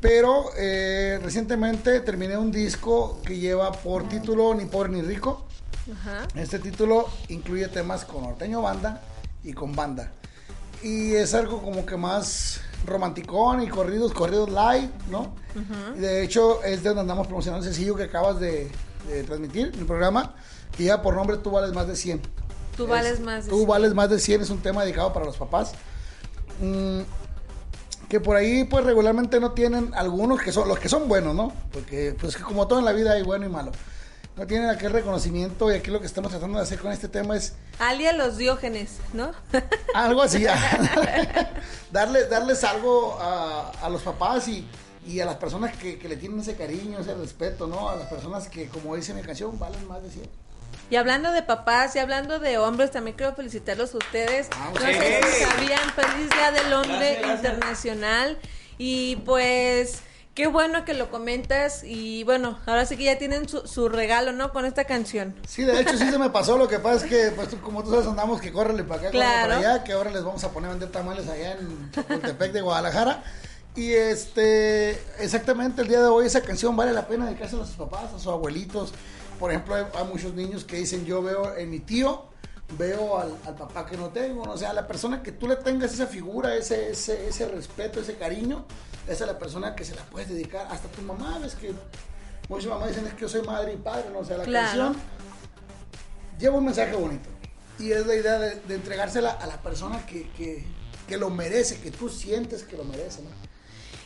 [SPEAKER 7] Pero eh, recientemente terminé un disco que lleva por título Ni pobre ni rico.
[SPEAKER 4] Ajá.
[SPEAKER 7] Este título incluye temas con norteño banda y con banda. Y es algo como que más romanticón y corridos, corridos light, ¿no? Y de hecho es de donde andamos promocionando el sencillo que acabas de, de transmitir en el programa. Y ya por nombre Tú vales más de 100.
[SPEAKER 4] Tú
[SPEAKER 7] Es-
[SPEAKER 4] vales más de
[SPEAKER 7] Tú
[SPEAKER 4] 100.
[SPEAKER 7] vales más de 100 es un tema dedicado para los papás. Mm, que por ahí pues regularmente no tienen algunos que son los que son buenos, ¿no? Porque pues que como todo en la vida hay bueno y malo. No tienen aquel reconocimiento y aquí lo que estamos tratando de hacer con este tema es
[SPEAKER 4] Alia los diógenes, ¿no? *laughs*
[SPEAKER 7] algo así, *laughs* darle, darles algo a, a los papás y, y a las personas que, que le tienen ese cariño, ese respeto, ¿no? A las personas que, como dice mi canción, valen más de 100.
[SPEAKER 4] Y hablando de papás y hablando de hombres, también quiero felicitarlos a ustedes.
[SPEAKER 7] Ah,
[SPEAKER 4] no sé si sabían, feliz día del hombre
[SPEAKER 8] Gracias, gracias.
[SPEAKER 4] internacional. Y pues, qué bueno que lo comentas. Y bueno, ahora sí que ya tienen su, su regalo, ¿no? Con esta canción.
[SPEAKER 7] Sí, de hecho sí se me pasó, lo que pasa es que, pues tú- como tú sabes, andamos que córrele para acá,
[SPEAKER 4] Claro.
[SPEAKER 7] para allá, que ahora les vamos a poner a vender tamales allá en Chapultepec de Guadalajara. Y este, exactamente, el día de hoy esa canción vale la pena dedicársela a sus papás, a sus abuelitos. Por ejemplo, hay, hay muchos niños que dicen, yo veo en mi tío, veo al, al papá que no tengo, ¿no? o sea, a la persona que tú le tengas esa figura, ese, ese, ese respeto, ese cariño, esa es la persona que se la puedes dedicar, hasta tu mamá, ves que muchas mamás dicen es que yo soy madre y padre, ¿no? o sea, la
[SPEAKER 4] Claro.
[SPEAKER 7] canción lleva un mensaje bonito. Y es la idea de, de entregársela a la persona que, que, que lo merece, que tú sientes que lo merece, ¿no?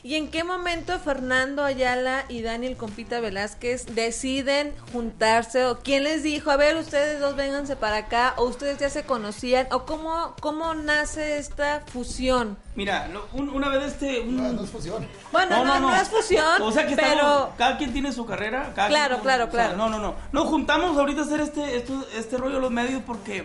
[SPEAKER 4] ¿Y en qué momento Fernando Ayala y Daniel Compita Velázquez deciden juntarse? ¿O quién les dijo, a ver, ustedes dos vénganse para acá? ¿O ustedes ya se conocían? ¿O cómo, cómo nace esta fusión?
[SPEAKER 8] Mira, lo- un- una vez este... un-
[SPEAKER 7] No, no es fusión.
[SPEAKER 4] Bueno, no, no, es fusión,
[SPEAKER 8] O sea que
[SPEAKER 4] pero...
[SPEAKER 8] estamos- cada quien tiene su carrera. cada
[SPEAKER 4] Claro,
[SPEAKER 8] quien-
[SPEAKER 4] claro,
[SPEAKER 8] o sea,
[SPEAKER 4] claro.
[SPEAKER 8] no, no, no. Nos juntamos ahorita a hacer este, esto- este rollo de los medios porque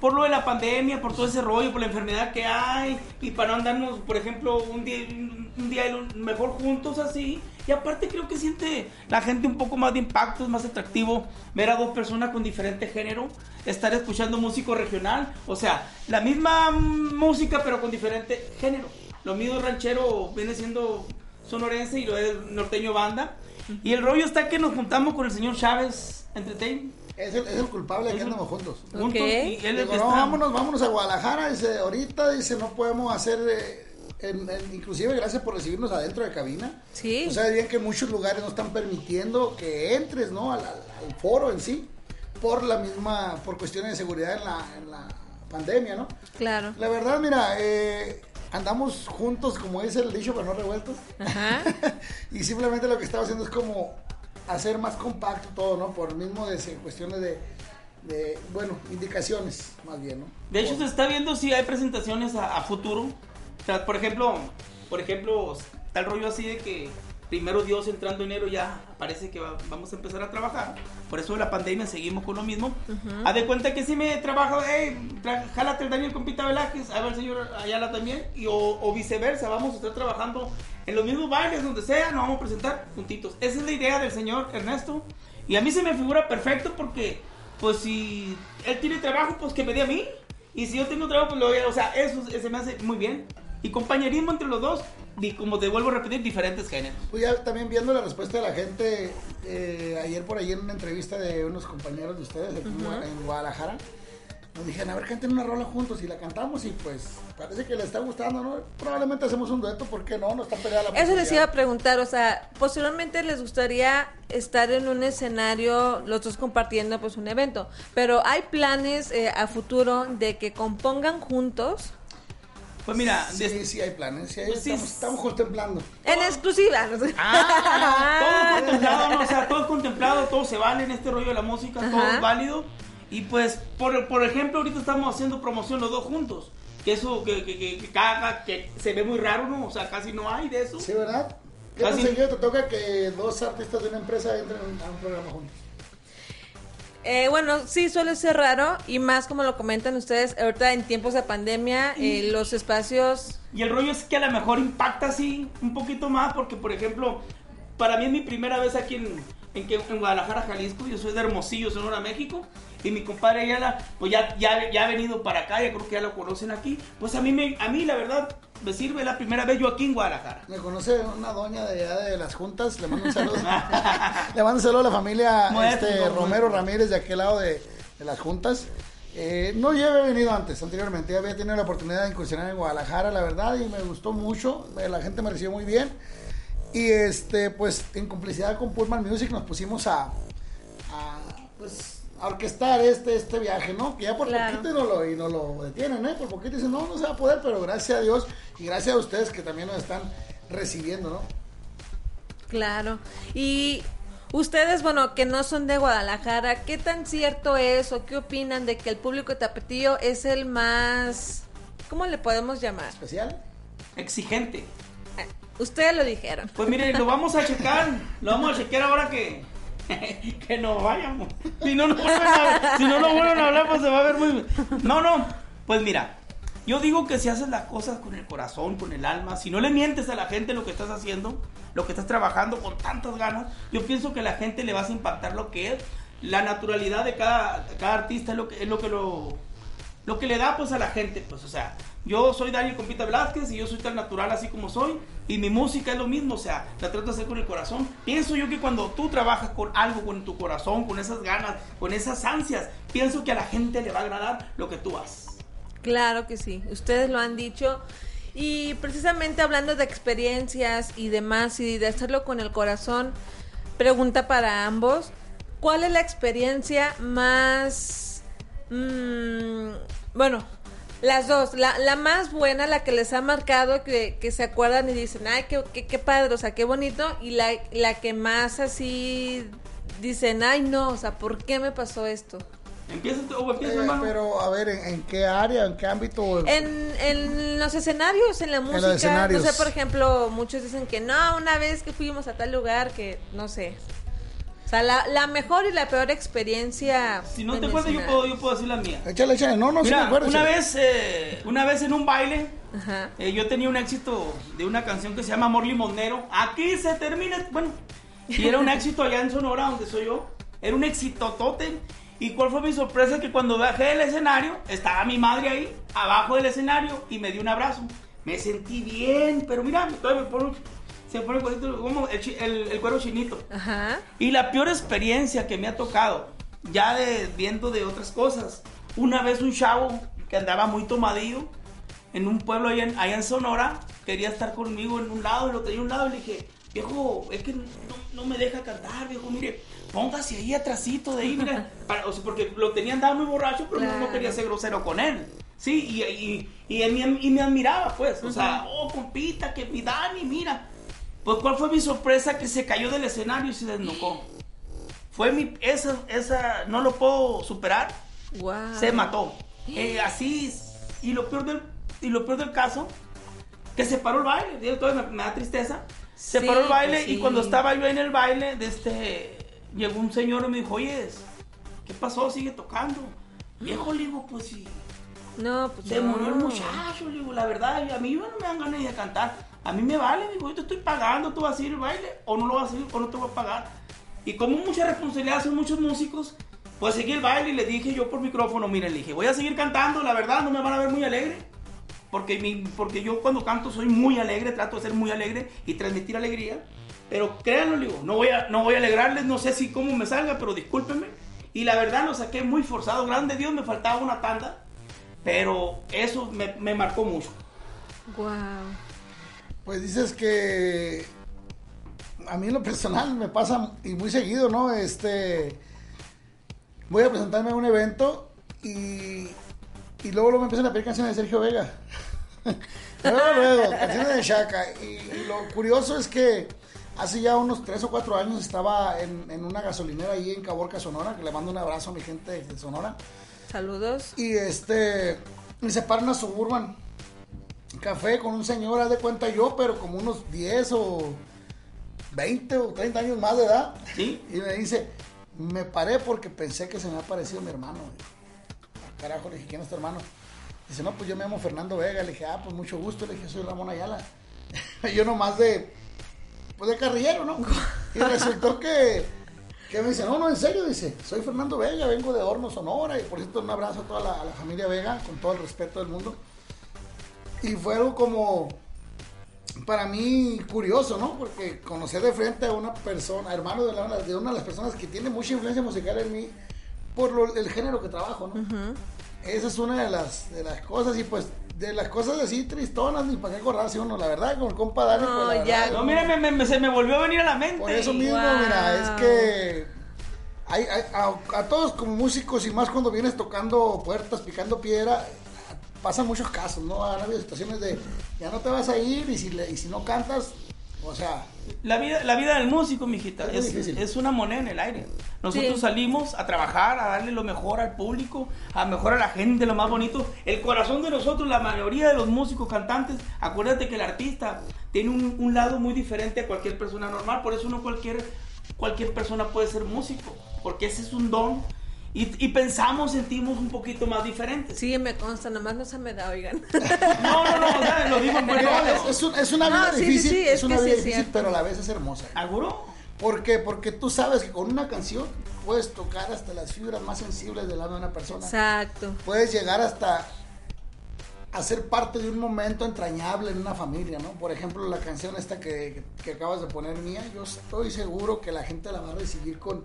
[SPEAKER 8] por lo de la pandemia, por todo ese rollo, por la enfermedad que hay y para no andarnos, por ejemplo, un día, un, día mejor juntos así. Y aparte creo que siente la gente un poco más de impacto, es más atractivo ver a dos personas con diferente género, estar escuchando músico regional, o sea, la misma música pero con diferente género. Lo mío ranchero viene siendo sonorense y lo es norteño banda. Y el rollo está que nos juntamos con el señor Chávez Entertain.
[SPEAKER 7] Es el, es el culpable de que andamos juntos.
[SPEAKER 8] juntos, y él es el
[SPEAKER 7] Digo,
[SPEAKER 8] que
[SPEAKER 7] no, vámonos, vámonos a Guadalajara. Dice, ahorita dice, no podemos hacer. eh, en- en- inclusive, gracias por recibirnos adentro de cabina.
[SPEAKER 4] Sí.
[SPEAKER 7] O sea, bien que muchos lugares no están permitiendo que entres, ¿no? Al, al- al foro en sí. Por la misma. Por cuestiones de seguridad en la, en la pandemia, ¿no?
[SPEAKER 4] Claro.
[SPEAKER 7] La verdad, mira, eh, andamos juntos, como dice el dicho, pero no revueltos.
[SPEAKER 4] Ajá. *laughs*
[SPEAKER 7] y simplemente lo que estaba haciendo es como hacer más compacto todo, ¿no? Por mismo de cuestiones de, de, bueno, indicaciones, más bien, ¿no?
[SPEAKER 8] De hecho, se está viendo si hay presentaciones a, a futuro. O sea, por ejemplo, por ejemplo, tal rollo así de que primero Dios entrando enero ya parece que va- vamos a empezar a trabajar. Por eso la pandemia seguimos con lo mismo. Haz de cuenta que si me trabajo, hey, tra- jálate el Daniel con Pita Velázquez, a ver el señor Ayala también, y, o, o viceversa, vamos a estar trabajando en los mismos bailes, donde sea, nos vamos a presentar juntitos. Esa es la idea del señor Ernesto. Y a mí se me figura perfecto porque, pues si él tiene trabajo, pues que me dé a mí. Y si yo tengo trabajo, pues lo voy a- O sea, eso se me hace muy bien. Y compañerismo entre los dos, como te vuelvo a repetir, diferentes géneros.
[SPEAKER 7] Pues ya también viendo la respuesta de la gente, eh, ayer por ahí en una entrevista de unos compañeros de ustedes aquí en Gua- en Guadalajara, nos dijeron, a ver, canten una rola juntos y la cantamos y pues parece que les está gustando, ¿no? Probablemente hacemos un dueto, ¿por qué no? No está peleada la
[SPEAKER 4] Eso les iba a preguntar, o sea, posiblemente les gustaría estar en un escenario, los dos compartiendo pues un evento, pero hay planes eh, a futuro de que compongan juntos
[SPEAKER 8] Pues mira,
[SPEAKER 7] Sí,
[SPEAKER 8] des-
[SPEAKER 7] sí hay planes, sí, hay-
[SPEAKER 8] Pues sí,
[SPEAKER 7] estamos, estamos contemplando.
[SPEAKER 4] en exclusiva. no sé.
[SPEAKER 8] todo contemplado, ¿no? o sea, todo es contemplado, todo se vale en este rollo de la música, todo
[SPEAKER 4] Ajá.
[SPEAKER 8] es válido. Y pues, por, por ejemplo, ahorita estamos haciendo promoción los dos juntos. Que eso, que, que, que, que caga, que se ve muy raro, ¿no? O sea, casi no hay de eso.
[SPEAKER 7] Sí, ¿verdad? ¿Qué
[SPEAKER 8] Casi-
[SPEAKER 7] seguido te toca que dos artistas de una empresa entren a un programa juntos?
[SPEAKER 4] Eh, bueno, sí suele ser raro y más como lo comentan ustedes, ahorita en tiempos de pandemia, eh, los espacios...
[SPEAKER 8] Y el rollo es que a lo mejor impacta así un poquito más, porque por ejemplo, para mí es mi primera vez aquí en, en, en Guadalajara, Jalisco. Yo soy de Hermosillo, Sonora, México. Y mi compadre Ayala, pues ya, ya, ya ha venido para acá, ya creo que ya lo conocen aquí. Pues a mí, me, a mí la verdad, me sirve la primera vez yo aquí en Guadalajara.
[SPEAKER 7] Me conoce una doña de allá de las juntas, le mando un saludo. *laughs* le mando un saludo a la familia
[SPEAKER 8] Muerto,
[SPEAKER 7] este. Romero Ramírez de aquel lado de, de las juntas. Eh, no, ya había venido antes, anteriormente, ya había tenido la oportunidad de incursionar en Guadalajara, la verdad, y me gustó mucho, eh, la gente me recibió muy bien. Y este, pues en complicidad con Pullman Music nos pusimos a, a, pues, a orquestar este, este viaje, ¿no? Que ya por
[SPEAKER 4] Claro.
[SPEAKER 7] poquito y no, lo, y no lo detienen, ¿eh? Por poquito dicen, no, no se va a poder, pero gracias a Dios y gracias a ustedes que también nos están recibiendo, ¿no?
[SPEAKER 4] Claro. Y ustedes, bueno, que no son de Guadalajara, ¿qué tan cierto es o qué opinan de que el público de tapetío es el más... ¿Cómo le podemos llamar?
[SPEAKER 7] Especial.
[SPEAKER 8] Exigente.
[SPEAKER 4] Eh, Ustedes lo dijeron.
[SPEAKER 8] Pues mire, lo vamos a checar. Lo vamos a *laughs* chequear ahora que, *laughs* que nos vayamos. Si no nos vuelven a, si no hablar, pues se va a ver muy. No, no. Pues mira, yo digo que si haces las cosas con el corazón, con el alma, si no le mientes a la gente lo que estás haciendo, lo que estás trabajando con tantas ganas, yo pienso que a la gente le vas a impactar lo que es la naturalidad de cada, cada artista, es lo que, es lo que lo, lo que le da pues a la gente, pues o sea, yo soy Daniel Compita Velázquez y yo soy tan natural así como soy y mi música es lo mismo, o sea, la trato de hacer con el corazón. Pienso yo que cuando tú trabajas con algo con tu corazón, con esas ganas, con esas ansias, pienso que a la gente le va a agradar lo que tú haces.
[SPEAKER 4] Claro que sí, ustedes lo han dicho. Y precisamente hablando de experiencias y demás y de hacerlo con el corazón, pregunta para ambos, ¿cuál es la experiencia más... mm, bueno, las dos, la, la más buena, la que les ha marcado, que, que se acuerdan y dicen, ay, qué, qué, qué padre, o sea, qué bonito, y la, la que más así dicen, ay, no, o sea, ¿por qué me pasó esto?
[SPEAKER 8] Empieza tú o empieza
[SPEAKER 7] Eh,
[SPEAKER 8] hermano.
[SPEAKER 7] pero a ver, ¿en, en qué área, en qué ámbito?
[SPEAKER 4] En, en los escenarios, en la música,
[SPEAKER 7] los escenarios.
[SPEAKER 4] no sé, por ejemplo, muchos dicen que no, una vez que fuimos a tal lugar que, no sé. O sea, la, la mejor y la peor experiencia.
[SPEAKER 8] Si no te acuerdas, yo puedo, yo puedo decir la mía.
[SPEAKER 7] Échale, échale, no, no, sí me
[SPEAKER 8] Mira,
[SPEAKER 7] acuerdo.
[SPEAKER 8] una
[SPEAKER 7] échale.
[SPEAKER 8] vez, eh, una vez en un baile,
[SPEAKER 4] Ajá.
[SPEAKER 8] Eh, yo tenía un éxito de una canción que se llama Amor Limonero. Aquí se termina. Bueno, y era un éxito allá en Sonora, donde soy yo. Era un éxito tote. ¿Y cuál fue mi sorpresa? Que cuando bajé del escenario, estaba mi madre ahí, abajo del escenario, y me dio un abrazo. Me sentí bien, pero mira, todavía me pongo- Se pone el cuerito, como el, el- el cuero chinito.
[SPEAKER 4] Ajá.
[SPEAKER 8] Y la peor experiencia que me ha tocado, ya de, viendo de otras cosas, una vez un chavo que andaba muy tomadillo en un pueblo allá en, allá en Sonora, quería estar conmigo en un lado lo tenía un lado y le dije, viejo, es que no, no me deja cantar, viejo, mire, póngase ahí atrasito de ahí, mira, *laughs* para- o sea, porque lo tenía andaba muy borracho, pero no- no
[SPEAKER 4] Claro.
[SPEAKER 8] quería ser grosero con él. Sí, y, y, y, él me, y me admiraba, pues. O sea, oh, compita, que mi Dani, mira. Pues, ¿cuál fue mi sorpresa? Que se cayó del escenario y se desnucó. Fue mi. Esa, esa. No lo puedo superar.
[SPEAKER 4] Wow.
[SPEAKER 8] Se mató. Eh, así. Y lo peor del. Y lo peor del caso. Que se paró el baile. Todavía me, me da tristeza. Se
[SPEAKER 4] Sí,
[SPEAKER 8] paró el baile
[SPEAKER 4] pues
[SPEAKER 8] y
[SPEAKER 4] sí.
[SPEAKER 8] cuando estaba yo en el baile, de este. Llegó un señor y me dijo, oye, ¿qué pasó? Sigue tocando. Viejo, le digo, pues sí.
[SPEAKER 4] No, pues
[SPEAKER 8] Se
[SPEAKER 4] no.
[SPEAKER 8] murió el muchacho, le digo, la verdad, y a mí no me dan ganas de cantar. A mí me vale, digo, yo te estoy pagando, tú vas a seguir el baile, o no lo vas a seguir, o no te voy a pagar. Y como mucha responsabilidad son muchos músicos, pues seguí el baile y le dije yo por micrófono, miren, le dije, voy a seguir cantando, la verdad, no me van a ver muy alegre. Porque, mi, porque yo cuando canto soy muy alegre, trato de ser muy alegre y transmitir alegría. Pero créanlo, digo, no voy, a, no voy a alegrarles, no sé si cómo me salga, pero discúlpenme. Y la verdad lo saqué muy forzado, grande Dios, me faltaba una tanda. Pero eso me, me marcó mucho.
[SPEAKER 4] Wow.
[SPEAKER 7] Pues dices que a mí en lo personal me pasa y muy seguido, ¿no? Este voy a presentarme a un evento y, y luego, luego me empiezan a pedir canciones de Sergio Vega. *laughs* luego, luego, canciones de Shaka. Y, lo curioso es que hace ya unos 3 o 4 años estaba en, en una gasolinera ahí en Caborca, Sonora, que le mando un abrazo a mi gente de Sonora.
[SPEAKER 4] Saludos.
[SPEAKER 7] Y este, me separan una Suburban café con un señor, haz de cuenta yo, pero como unos 10 o 20 o 30 años más de edad.
[SPEAKER 8] ¿Sí?
[SPEAKER 7] Y me dice, me paré porque pensé que se me ha parecido mi hermano. Ah, Carajo, le dije, ¿quién es tu hermano? Dice, no, pues yo me llamo Fernando Vega. Le dije, ah, pues mucho gusto. Le dije, soy Ramón Ayala. *laughs* yo nomás de, pues de carrillero, ¿no? Y resultó que, que me dice, no, no, en serio, dice, soy Fernando Vega, vengo de Horno, Sonora. Y por cierto, un abrazo a toda la, a la familia Vega, con todo el respeto del mundo. Y fue algo como, para mí, curioso, ¿no? Porque conocer de frente a una persona, hermano de, la- de una de las personas que tiene mucha influencia musical en mí, por lo- el género que trabajo, ¿no? Esa es una de las, de las cosas, y pues, de las cosas así tristonas, ni para qué acordarse uno, la verdad, con el compa Dani,
[SPEAKER 4] No,
[SPEAKER 7] pues,
[SPEAKER 4] ya.
[SPEAKER 7] verdad,
[SPEAKER 8] No, mira, me, me- me- se me volvió a venir a la mente.
[SPEAKER 7] por eso mismo,
[SPEAKER 4] Wow.
[SPEAKER 7] mira, es que hay, hay- a, a todos como músicos y más cuando vienes tocando puertas, picando piedra, pasan muchos casos, ¿no? Han habido situaciones de ya no te vas a ir y si, le- y si no cantas, o sea,
[SPEAKER 8] La vida, la vida del músico, mijita,
[SPEAKER 7] Es
[SPEAKER 8] es, es una moneda en el aire. Nosotros
[SPEAKER 4] Sí.
[SPEAKER 8] salimos a trabajar, a darle lo mejor al público, a mejor a la gente, lo más bonito. El corazón de nosotros, la mayoría de los músicos, cantantes, acuérdate que el artista tiene un, un lado muy diferente a cualquier persona normal. Por eso no cualquier, cualquier persona puede ser músico, porque ese es un don. Y, y pensamos, sentimos un poquito más diferentes.
[SPEAKER 4] Sí, me consta, nomás no se me da, oigan. *laughs*
[SPEAKER 8] No, no, no, o sea, lo digo en buen
[SPEAKER 7] es, es un- es una
[SPEAKER 4] No,
[SPEAKER 7] vida
[SPEAKER 4] sí, sí,
[SPEAKER 7] difícil,
[SPEAKER 4] sí,
[SPEAKER 7] es,
[SPEAKER 4] es
[SPEAKER 7] una vida difícil, pero a la vez es hermosa.
[SPEAKER 8] ¿Seguro?
[SPEAKER 7] ¿Por qué? Porque tú sabes que con una canción puedes tocar hasta las fibras más sensibles del alma de una persona.
[SPEAKER 4] Exacto.
[SPEAKER 7] puedes llegar hasta a ser parte de un momento entrañable en una familia, ¿no? Por ejemplo, la canción esta que, que acabas de poner mía, yo estoy seguro que la gente la va a recibir con,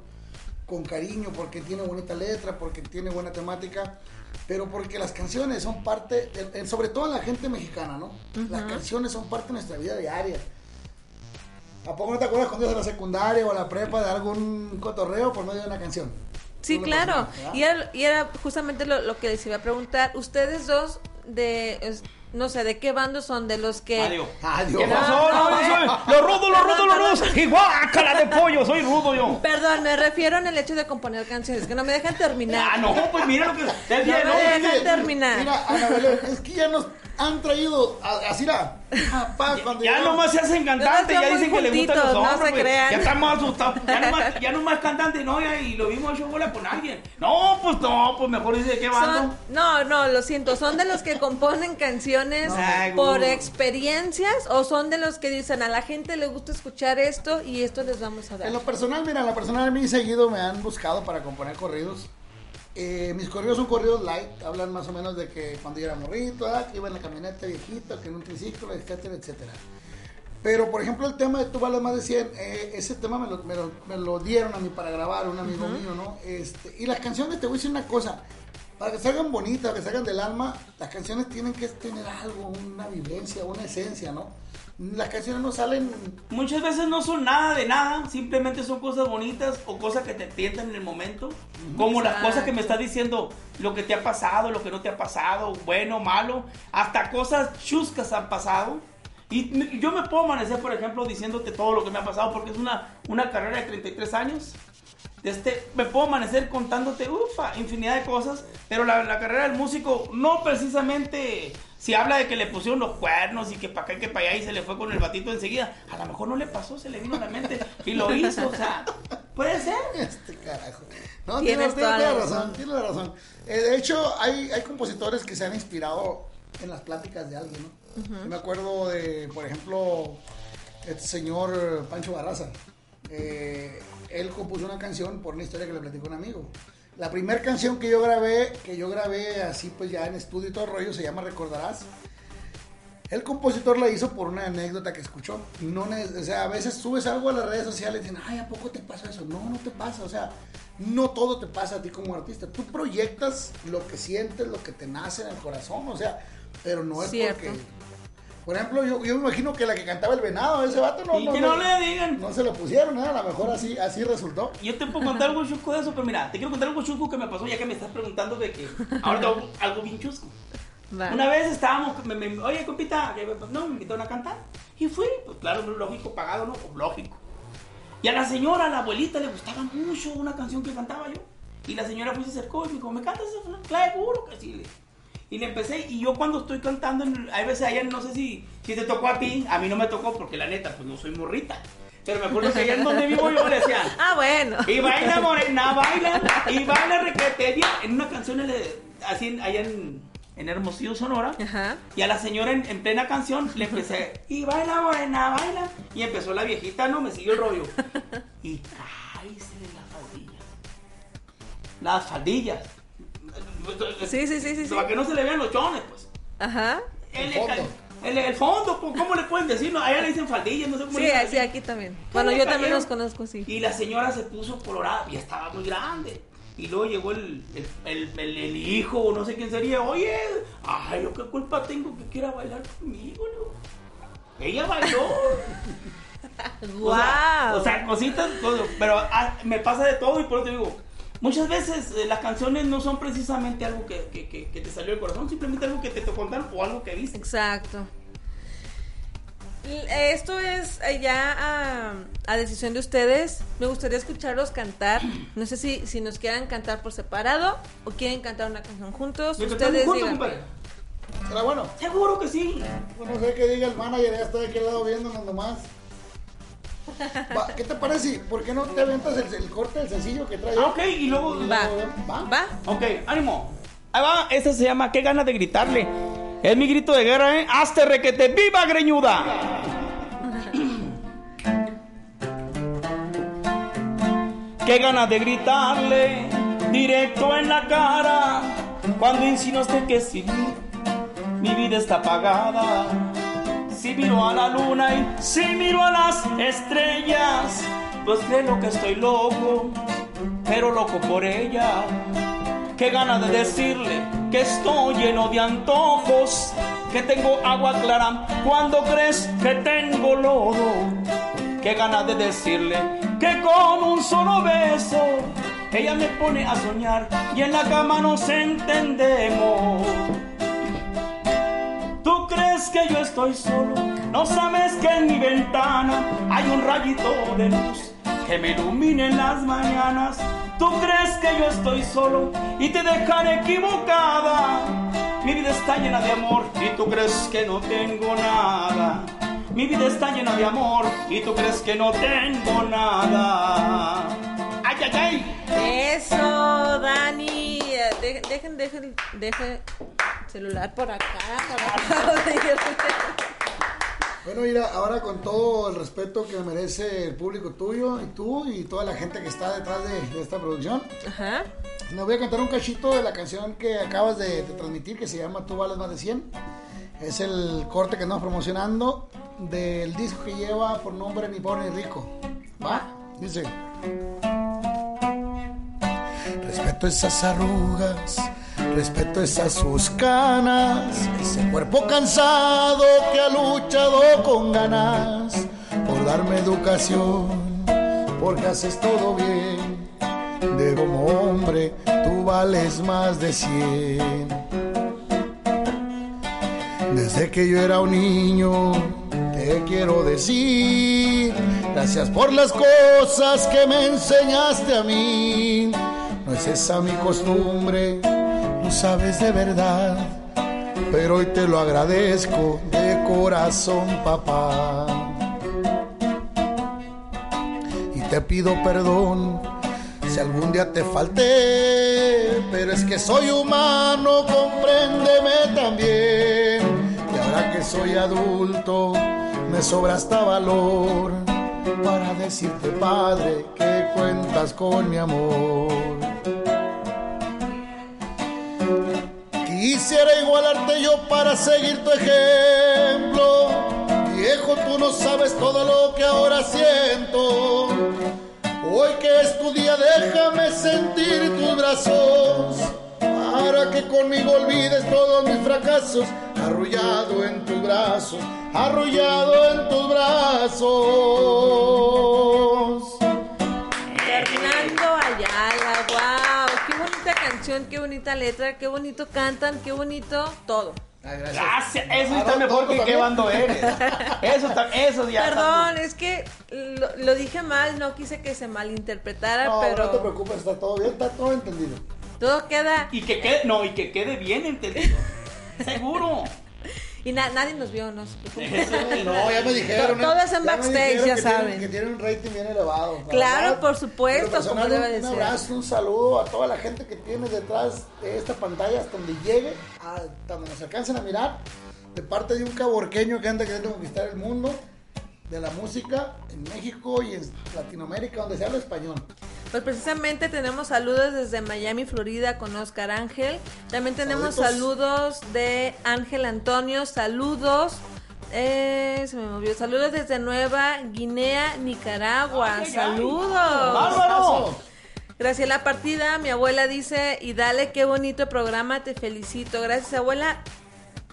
[SPEAKER 7] con cariño, porque tiene bonita letra, porque tiene buena temática, pero porque las canciones son parte, de- sobre todo la gente mexicana, ¿no? Las canciones son parte de nuestra vida diaria. ¿A poco no te acuerdas cuando ibas a la secundaria o a la prepa de algún cotorreo por medio de una canción?
[SPEAKER 4] Sí, claro. Y era, y era justamente lo, lo que les iba a preguntar. Ustedes dos, de, es- no sé, ¿de qué bando son? De los que...
[SPEAKER 8] Adiós.
[SPEAKER 7] Adiós.
[SPEAKER 8] ¿Qué pasó? No, yo soy lo rudo, lo rudo, lo rudo. Y guácala de pollo, soy rudo yo.
[SPEAKER 4] Perdón, me refiero en el hecho de componer canciones, que no me dejan terminar.
[SPEAKER 8] Ah, no, pues mira lo que.
[SPEAKER 4] No
[SPEAKER 8] ¿no?
[SPEAKER 4] me dejan terminar.
[SPEAKER 7] Mira, Ana Belén, es que ya nos han traído a- así la papá, cuando
[SPEAKER 8] Ya
[SPEAKER 7] llegamos-
[SPEAKER 8] nomás se hacen cantantes, ya dicen que le gustan los
[SPEAKER 4] no
[SPEAKER 8] hombres.
[SPEAKER 4] se
[SPEAKER 8] güey.
[SPEAKER 4] crean.
[SPEAKER 8] Ya estamos asustados. Ya nomás, ya nomás cantante, no, ya, y lo vimos hecho bola con alguien. No, pues no, pues mejor dice de qué bando.
[SPEAKER 4] no, no, lo siento, ¿son de los que componen canciones *laughs*
[SPEAKER 8] No.
[SPEAKER 4] por experiencias o son de los que dicen a la gente le gusta escuchar esto y esto les vamos a dar?
[SPEAKER 7] En lo personal, mira, en lo personal a mí seguido me han buscado para componer corridos. Eh, mis corridos son corridos light, hablan más o menos de que cuando yo era morrito, ah, que iba en la camioneta viejita, que en un triciclo, etcétera, etcétera. Pero, por ejemplo, el tema de Tú vales más de 100, eh, ese tema me lo, me, lo, me lo dieron a mí para grabar, un amigo mío, ¿no? Este, y las canciones, te voy a decir una cosa, para que salgan bonitas, que salgan del alma, las canciones tienen que tener algo, una vivencia, una esencia, ¿no? Las canciones no salen...
[SPEAKER 8] Muchas veces no son nada de nada, simplemente son cosas bonitas o cosas que te tientan en el momento. Como las
[SPEAKER 4] Exacto.
[SPEAKER 8] cosas que me estás diciendo, lo que te ha pasado, lo que no te ha pasado, bueno, malo, hasta cosas chuscas han pasado. Y yo me puedo amanecer, por ejemplo, diciéndote todo lo que me ha pasado, porque es una, una carrera de 33 años. Este, me puedo amanecer contándote, ufa, infinidad de cosas, pero la, la carrera del músico no precisamente si habla de que le pusieron los cuernos y que para acá y que para allá y se le fue con el batito enseguida, a lo mejor no le pasó, se le vino a la mente y lo hizo, o sea, puede ser.
[SPEAKER 7] Este carajo. No,
[SPEAKER 4] Tienes
[SPEAKER 7] tiene, tiene
[SPEAKER 4] toda la
[SPEAKER 7] la razón,
[SPEAKER 4] razón.
[SPEAKER 7] tiene la razón. Eh, de hecho, hay, hay compositores que se han inspirado en las pláticas de alguien, ¿no? Yo Me acuerdo de, por ejemplo, este señor Pancho Barraza. Eh, él compuso una canción por una historia que le platicó un amigo. La primera canción que yo grabé, que yo grabé así pues ya en estudio y todo el rollo, se llama Recordarás. El compositor la hizo por una anécdota que escuchó. No, o sea, a veces subes algo a las redes sociales y dicen, ay, ¿a poco te pasa eso? No, no te pasa. O sea, no todo te pasa a ti como artista. Tú proyectas lo que sientes, lo que te nace en el corazón. O sea, pero no es
[SPEAKER 4] Cierto.
[SPEAKER 7] porque... Por ejemplo, yo, yo me imagino que la que cantaba el venado, ese vato, no,
[SPEAKER 8] Y que no le digan.
[SPEAKER 7] no se lo pusieron, ¿eh? A lo mejor así, así resultó.
[SPEAKER 8] Yo te puedo contar algo chusco de eso, pero mira, te quiero contar algo chusco que me pasó ya que me estás preguntando de que ahorita algo, algo bien chusco.
[SPEAKER 4] Va.
[SPEAKER 8] Una vez estábamos, me- me- oye, compita, no, me invitaron a cantar. Y fui, pues claro, lógico, pagado, ¿no? Lógico. Y a la señora, a la abuelita, le gustaba mucho una canción que cantaba yo. Y la señora pues se acercó y me dijo, ¿me cantas eso? Claro, seguro que sí. Y le empecé, y yo cuando estoy cantando, hay veces allá, no sé si, si te tocó a ti, a mí no me tocó porque la neta, pues no soy morrita. Pero me acuerdo que allá en donde vivo yo le decían, *laughs*
[SPEAKER 4] Ah, bueno.
[SPEAKER 8] y baila morena, baila, y baila requete bien. En una canción le- así allá en, en Hermosillo, Sonora.
[SPEAKER 4] Ajá.
[SPEAKER 8] Y a la señora en, en plena canción le empecé, y baila morena, baila. Y empezó la viejita, no, me siguió el rollo. Y cállese las faldillas. Las faldillas.
[SPEAKER 4] Sí, sí, sí, sí, sí.
[SPEAKER 8] Para que no se le vean los chones, pues.
[SPEAKER 4] Ajá.
[SPEAKER 8] El,
[SPEAKER 7] El fondo.
[SPEAKER 8] el, el fondo, pues, ¿cómo le pueden decir? No, allá le dicen faldillas, no sé cómo
[SPEAKER 4] Sí,
[SPEAKER 8] le dicen
[SPEAKER 4] sí, aquí también. Bueno, yo también los conozco, sí.
[SPEAKER 8] Y la señora se puso colorada, ya estaba muy grande. Y luego llegó el, el, el- el- el hijo, o no sé quién sería. Oye, ay, yo qué culpa tengo que quiera bailar conmigo, ¿no? Ella bailó. *laughs* O sea,
[SPEAKER 4] ¡Guau!
[SPEAKER 8] O sea, cositas, cosas, pero ah, me pasa de todo y por eso te digo, muchas veces eh, las canciones no son precisamente algo que, que- que- que te salió del corazón, simplemente algo que te, te contaron o algo que viste.
[SPEAKER 4] Exacto. L- Esto es eh, ya a, a decisión de ustedes. Me gustaría escucharlos cantar. No sé si, si nos quieran cantar por separado o quieren cantar una canción juntos.
[SPEAKER 8] ¿Me cantamos
[SPEAKER 4] Ustedes
[SPEAKER 8] juntos, compadre?
[SPEAKER 7] ¿Será bueno?
[SPEAKER 8] Seguro que sí.
[SPEAKER 7] No sé qué diga el manager, ya está de aquel lado viéndonos nomás. Va, ¿Qué te parece? ¿Por qué no te aventas el, el corte del sencillo que trae?
[SPEAKER 8] Ah, ok, y luego...
[SPEAKER 4] Va.
[SPEAKER 7] ¿Va?
[SPEAKER 4] Va.
[SPEAKER 8] Ok, ánimo. Ahí va, esta se llama ¿Qué ganas de gritarle? Es mi grito de guerra, ¿eh? ¡Hazte requete! ¡Viva greñuda! Qué ganas de gritarle directo en la cara cuando insinuaste que sí, mi vida está apagada. Si miro a la luna y si miro a las estrellas, pues creo que estoy loco, pero loco por ella. Qué ganas de decirle que estoy lleno de antojos, que tengo agua clara cuando crees que tengo lodo. Qué ganas de decirle que con un solo beso ella me pone a soñar y en la cama nos entendemos. Tú crees que yo estoy solo, no sabes que en mi ventana hay un rayito de luz que me ilumina en las mañanas. Tú crees que yo estoy solo y te dejaré equivocada. Mi vida está llena de amor y tú crees que no tengo nada. Mi vida está llena de amor y tú crees que no tengo nada. ¡Ay, ay, ay!
[SPEAKER 4] Eso, Dani. De- Dejen, dejen, dejen celular por acá, por acá. *laughs*
[SPEAKER 7] Bueno, mira, ahora con todo el respeto que merece el público tuyo y tú y toda la gente que está detrás de, de esta producción,
[SPEAKER 4] Ajá.
[SPEAKER 7] les voy a cantar un cachito de la canción que acabas de, de transmitir que se llama Tú vales más de 100. Es el corte que estamos promocionando del disco que lleva por nombre Ni Pobre ni Rico. ¿Va? Dice. Respeto esas arrugas, respeto esas sus canas, ese cuerpo cansado que ha luchado con ganas por darme educación, porque haces todo bien. De como hombre, tú vales más de cien. Desde que yo era un niño, te quiero decir, gracias por las cosas que me enseñaste a mí. No es esa mi costumbre, lo sabes de verdad, pero hoy te lo agradezco de corazón, papá. Y te pido perdón si algún día te falté, pero es que soy humano, compréndeme también. Y ahora que soy adulto, me sobra hasta valor para decirte, padre, que cuentas con mi amor. Quisiera igualarte yo para seguir tu ejemplo. Viejo, tú no sabes todo lo que ahora siento. Hoy que es tu día, déjame sentir tus brazos. Para que conmigo olvides todos mis fracasos. Arrullado en tus brazos, arrullado en tus brazos.
[SPEAKER 4] Fernando Ayala, wow, qué bonita canción, qué bonita letra, qué bonito cantan, qué bonito todo.
[SPEAKER 8] Gracias, eso está mejor que qué bando eres. *laughs* Eso está, eso ya está-
[SPEAKER 4] Perdón, es que lo, lo dije mal, no quise que se malinterpretara,
[SPEAKER 7] No,
[SPEAKER 4] pero
[SPEAKER 7] no te preocupes, está todo bien, está todo entendido.
[SPEAKER 4] todo queda
[SPEAKER 8] Y que quede, no, y que quede bien entendido. Seguro.
[SPEAKER 4] y na- nadie nos vio, ¿no?
[SPEAKER 7] No, ya me dijeron.
[SPEAKER 4] Todo es en backstage, ya
[SPEAKER 7] que
[SPEAKER 4] saben.
[SPEAKER 7] Tienen, que tienen un rating bien elevado. la
[SPEAKER 4] Claro,
[SPEAKER 7] verdad.
[SPEAKER 4] por supuesto, como debe
[SPEAKER 7] un,
[SPEAKER 4] de
[SPEAKER 7] un
[SPEAKER 4] ser.
[SPEAKER 7] abrazo, un saludo a toda la gente que tiene detrás de esta pantalla hasta donde llegue, hasta donde nos alcancen a mirar, de parte de un caborqueño que anda queriendo conquistar el mundo de la música en México y en Latinoamérica, donde se habla español.
[SPEAKER 4] Pues precisamente tenemos saludos desde Miami, Florida, con Oscar Ángel. También tenemos
[SPEAKER 7] Saluditos.
[SPEAKER 4] saludos de Ángel Antonio. Saludos. eh, se me movió. Saludos desde Nueva Guinea, Nicaragua.
[SPEAKER 8] Ay, ay, ay.
[SPEAKER 4] Saludos.
[SPEAKER 8] ¡Bárbaro!
[SPEAKER 4] Graciela Partida, mi abuela dice, y dale qué bonito programa, te felicito. Gracias, abuela.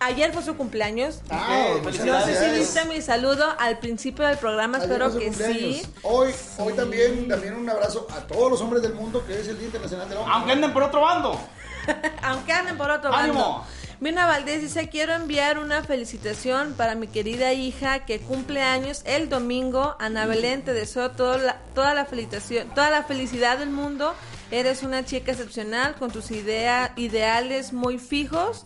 [SPEAKER 4] Ayer fue su cumpleaños.
[SPEAKER 7] Ah,
[SPEAKER 8] Ok,
[SPEAKER 7] muchas
[SPEAKER 4] No sé si viste mi saludo al principio del programa,
[SPEAKER 7] Ayer
[SPEAKER 4] espero que
[SPEAKER 7] cumpleaños.
[SPEAKER 4] sí.
[SPEAKER 7] Hoy, hoy también, también un abrazo a todos los hombres del mundo, que es el Día Internacional del Hombre.
[SPEAKER 8] Aunque anden por otro bando. *laughs*
[SPEAKER 4] Aunque anden por otro
[SPEAKER 8] ¡Ánimo!
[SPEAKER 4] bando. Mina Valdés dice, quiero enviar una felicitación para mi querida hija que cumple años el domingo. Ana Belén, te deseo toda la, toda la felicitación, toda la felicidad del mundo. Eres una chica excepcional con tus idea, ideales muy fijos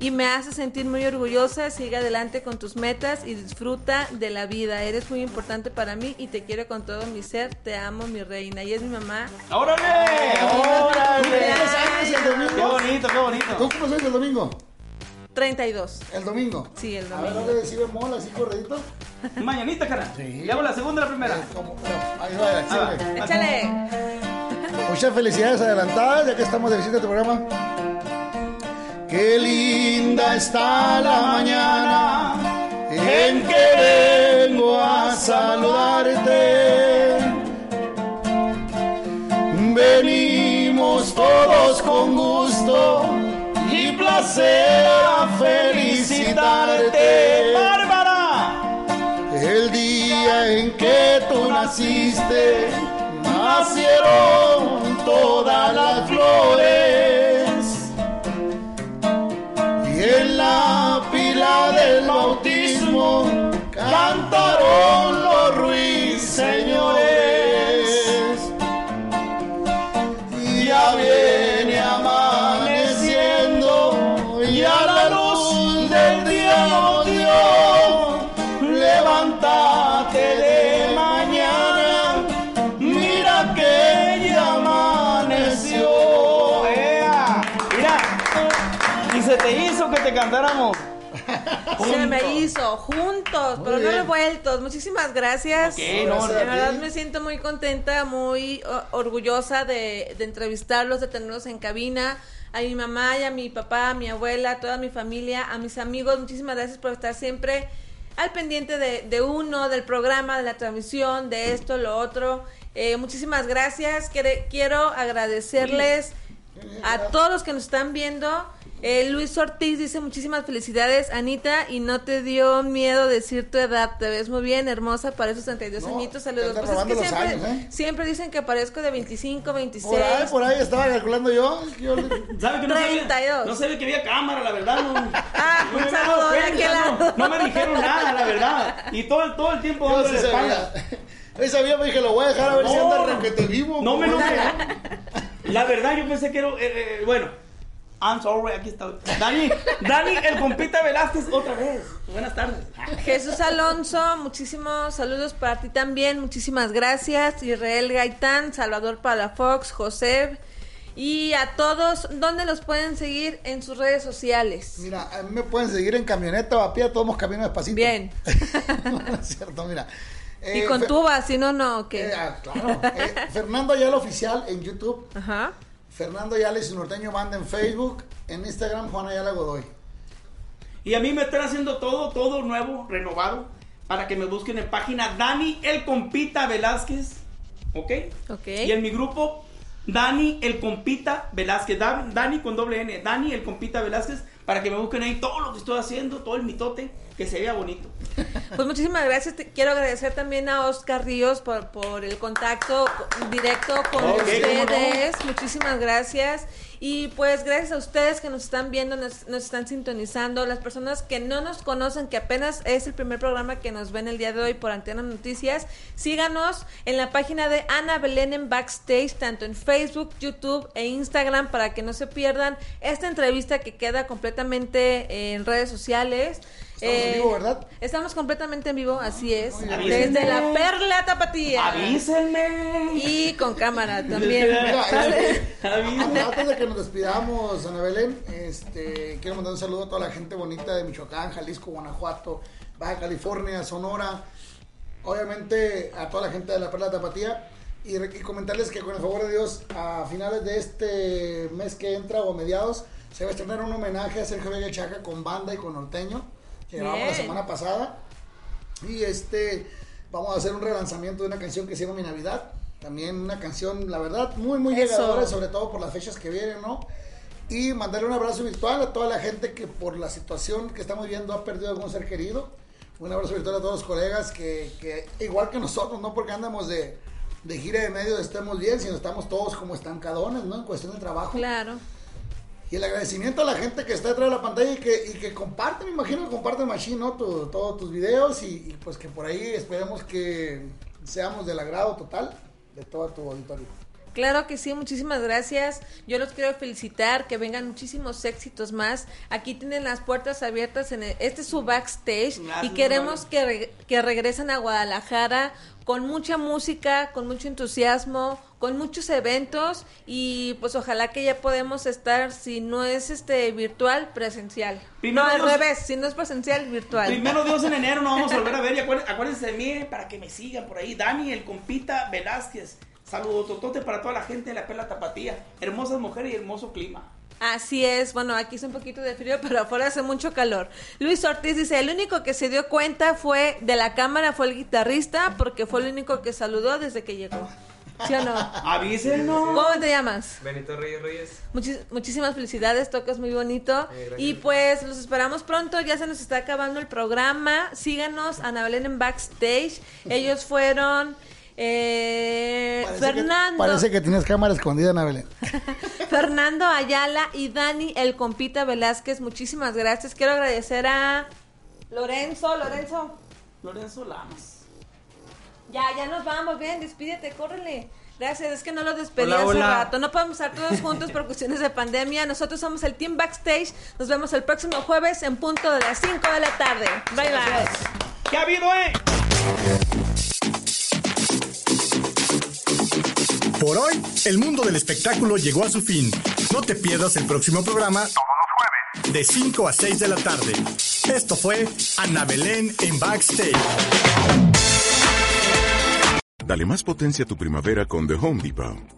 [SPEAKER 4] y me hace sentir muy orgullosa. Sigue adelante con tus metas y disfruta de la vida. Eres muy importante para mí y te quiero con todo mi ser. Te amo, mi reina. Y es mi mamá.
[SPEAKER 8] ¡Órale! ¡Órale!
[SPEAKER 7] ¿Cumples años el domingo?
[SPEAKER 8] ¡Qué bonito, qué
[SPEAKER 7] ¿Tú
[SPEAKER 8] bonito!
[SPEAKER 7] cómo sois el domingo?
[SPEAKER 4] 32.
[SPEAKER 7] El domingo.
[SPEAKER 4] Sí, el
[SPEAKER 7] A ver,
[SPEAKER 4] domingo.
[SPEAKER 7] dale, si bemol, así corredito. *laughs*
[SPEAKER 8] Mañanita, cara.
[SPEAKER 7] Sí.
[SPEAKER 8] Le hago la segunda y la primera.
[SPEAKER 7] Eh, como- no, ahí va,
[SPEAKER 8] Ahí va.
[SPEAKER 7] síguele.
[SPEAKER 4] Échale.
[SPEAKER 7] Muchas felicidades adelantadas, ya que estamos de visita en tu programa. Qué linda está la mañana en que vengo a saludarte. Venimos todos con gusto y placer a felicitarte.
[SPEAKER 8] ¡Bárbara!
[SPEAKER 7] El día en que tú naciste, nacieron todas las flores. Del bautismo cantaron los ruiseñores. Ya viene amaneciendo, y a la luz del día nos. Levántate de mañana, mira que ya amaneció.
[SPEAKER 8] Mira, y se te hizo que te cantáramos. *laughs*
[SPEAKER 4] Se me hizo juntos,
[SPEAKER 7] Muy
[SPEAKER 4] pero no
[SPEAKER 7] bien.
[SPEAKER 4] revueltos. Muchísimas gracias.
[SPEAKER 8] Ok, no,
[SPEAKER 7] Gracias
[SPEAKER 4] De verdad me siento muy contenta, muy orgullosa de, de entrevistarlos, de tenerlos en cabina. A mi mamá y a mi papá, a mi abuela, a toda mi familia, a mis amigos, muchísimas gracias por estar siempre al pendiente de, de uno, del programa, de la transmisión, de esto, lo otro. Eh, muchísimas gracias. Quiere- quiero agradecerles a todos los que nos están viendo. Eh, Luis Ortiz dice muchísimas felicidades, Anita, y no te dio miedo decir tu edad. Te ves muy bien, hermosa para esos 32
[SPEAKER 7] No,
[SPEAKER 4] añitos. Saludos. Pues es que siempre,
[SPEAKER 7] años, ¿eh?
[SPEAKER 4] siempre dicen que parezco de 25, 26.
[SPEAKER 7] Por ahí, por ahí estaba calculando yo. yo *laughs*
[SPEAKER 8] ¿Sabe que no
[SPEAKER 4] 32.
[SPEAKER 8] sabía, no sabía que había cámara, la verdad? No, *laughs*
[SPEAKER 4] Ah,
[SPEAKER 8] no
[SPEAKER 4] un
[SPEAKER 8] me
[SPEAKER 4] saludo de
[SPEAKER 8] cuenta,
[SPEAKER 4] aquel
[SPEAKER 8] no,
[SPEAKER 4] lado.
[SPEAKER 8] no me dijeron nada, la verdad. Y todo, el- todo el tiempo dando
[SPEAKER 7] sabía. *laughs* Yo sabía, me dije, lo voy a dejar a ver si
[SPEAKER 8] No.
[SPEAKER 7] anda requete vivo.
[SPEAKER 8] No me lo. *laughs* La verdad, yo pensé que era. eh, eh, bueno, I'm sorry, aquí está. Dani, Dani, el compita Velázquez, otra vez. Buenas tardes.
[SPEAKER 4] Jesús Alonso, muchísimos saludos para ti también, muchísimas gracias. Israel Gaitán, Salvador Palafox, José y a todos, ¿dónde los pueden seguir en sus redes sociales?
[SPEAKER 7] Mira, a mí me pueden seguir en camioneta o a pie, todos camino despacito.
[SPEAKER 4] Bien. *laughs*
[SPEAKER 7] no, no es cierto, mira.
[SPEAKER 4] Y
[SPEAKER 7] Eh,
[SPEAKER 4] con
[SPEAKER 7] Fe-
[SPEAKER 4] tuba, si no, no, ¿qué?
[SPEAKER 7] eh, ah, claro. Eh, *laughs* Fernando Ayala Oficial en YouTube.
[SPEAKER 4] Ajá.
[SPEAKER 7] Fernando Ayala y su norteño banda en Facebook. En Instagram, Juan Ayala Godoy.
[SPEAKER 8] Y a mí me están haciendo todo, todo nuevo, renovado. Para que me busquen en página Dani, el compita Velázquez. ¿Ok?
[SPEAKER 4] Ok.
[SPEAKER 8] Y en mi grupo, Dani, el compita Velázquez. Da- Dani con doble N. Dani, el compita Velázquez. Para que me busquen ahí todo lo que estoy haciendo, todo el mitote, que se vea bonito. *laughs*
[SPEAKER 4] Pues muchísimas gracias. Te- quiero agradecer también a Oscar Ríos por, por el contacto directo con
[SPEAKER 8] Ok, ¿cómo
[SPEAKER 4] ustedes. Muchísimas gracias. Y pues gracias a ustedes que nos están viendo, nos, nos están sintonizando, las personas que no nos conocen, que apenas es el primer programa que nos ven el día de hoy por Antena Noticias, síganos en la página de Ana Belén en Backstage, tanto en Facebook, YouTube e Instagram, para que no se pierdan esta entrevista que queda completamente en redes sociales.
[SPEAKER 7] Estamos en vivo, ¿verdad?
[SPEAKER 4] Estamos completamente en vivo, así es.
[SPEAKER 8] Avísenme.
[SPEAKER 4] Desde la Perla Tapatía.
[SPEAKER 8] Avísenme.
[SPEAKER 4] Y con cámara también. *laughs*
[SPEAKER 7] Eh, antes- de que nos despidamos, Ana Belén, este, quiero mandar un saludo a toda la gente bonita de Michoacán, Jalisco, Guanajuato, Baja California, Sonora, obviamente a toda la gente de la Perla Tapatía y, y comentarles que con el favor de Dios, a finales de este mes que entra o a mediados, se va a estrenar un homenaje a Sergio Vega Chaca con banda y con norteño, que grabamos la semana pasada. Y este, vamos a hacer un relanzamiento de una canción que se llama Mi Navidad. También una canción, la verdad, muy, muy
[SPEAKER 4] Eso.
[SPEAKER 7] llegadora, sobre todo por las fechas que vienen, ¿no? Y mandarle un abrazo virtual a toda la gente que por la situación que estamos viendo ha perdido algún ser querido. Un abrazo virtual a todos los colegas que, que igual que nosotros, no porque andamos de, de gira de medio estemos bien, sino estamos todos como estancadones, ¿no? En cuestión de trabajo.
[SPEAKER 4] Claro.
[SPEAKER 7] Y el agradecimiento a la gente que está detrás de la pantalla y que, y que comparte, me imagino que comparte Machine, ¿no? Tu- todos tus videos y, y pues que por ahí esperemos que seamos del agrado total de todo tu auditorio.
[SPEAKER 4] Claro que sí, muchísimas gracias. Yo los quiero felicitar, que vengan muchísimos éxitos más. Aquí tienen las puertas abiertas en el- este es su backstage
[SPEAKER 8] Gracias,
[SPEAKER 4] y queremos que, re- que regresen a Guadalajara con mucha música, con mucho entusiasmo, con muchos eventos y pues ojalá que ya podemos estar si no es este virtual presencial.
[SPEAKER 8] Primero
[SPEAKER 4] no al
[SPEAKER 8] Dios-
[SPEAKER 4] revés, si no es presencial virtual.
[SPEAKER 8] Primero Dios en enero nos vamos a volver a ver y acuérdense, *laughs* acuérdense de mí eh, para que me sigan por ahí. Dani, el compita Velázquez. Saludos totote para toda la gente de la Perla Tapatía. Hermosas mujeres y hermoso clima.
[SPEAKER 4] Así es, bueno, aquí es un poquito de frío, *laughs* pero afuera hace mucho calor. Luis Ortiz dice, el único que se dio cuenta fue de la cámara fue el guitarrista, porque fue el único que saludó desde que llegó. ¿Sí o no? *laughs*
[SPEAKER 8] Avísenos.
[SPEAKER 4] ¿Cómo te llamas?
[SPEAKER 9] Benito Reyes Reyes.
[SPEAKER 4] Muchis- muchísimas felicidades, tocas muy bonito.
[SPEAKER 9] Eh,
[SPEAKER 4] y pues los esperamos pronto, ya se nos está acabando el programa. Síganos, Ana Belén en Backstage. Ellos fueron eh,
[SPEAKER 7] Parece
[SPEAKER 4] Fernando.
[SPEAKER 7] Que, parece que tienes cámara escondida, Ana Belén. *laughs*
[SPEAKER 4] Fernando Ayala y Dani el compita Velázquez, muchísimas gracias. Quiero agradecer a Lorenzo, Lorenzo.
[SPEAKER 8] Lorenzo Lamas.
[SPEAKER 4] Ya, ya nos vamos, bien, despídete, córrele. Gracias, es que no lo despedí
[SPEAKER 5] Hola,
[SPEAKER 4] hace
[SPEAKER 5] hola.
[SPEAKER 4] rato. No podemos estar todos *laughs* juntos por cuestiones de pandemia. Nosotros somos el Team Backstage. Nos vemos el próximo jueves en punto de las 5 de la tarde. Bye bye.
[SPEAKER 8] ¿Qué ha habido, eh?
[SPEAKER 2] Por hoy, el mundo del espectáculo llegó a su fin. No te pierdas el próximo programa todos los jueves, de 5 a 6 de la tarde. Esto fue Ana Belén en Backstage.
[SPEAKER 3] Dale más potencia a tu primavera con The Home Depot.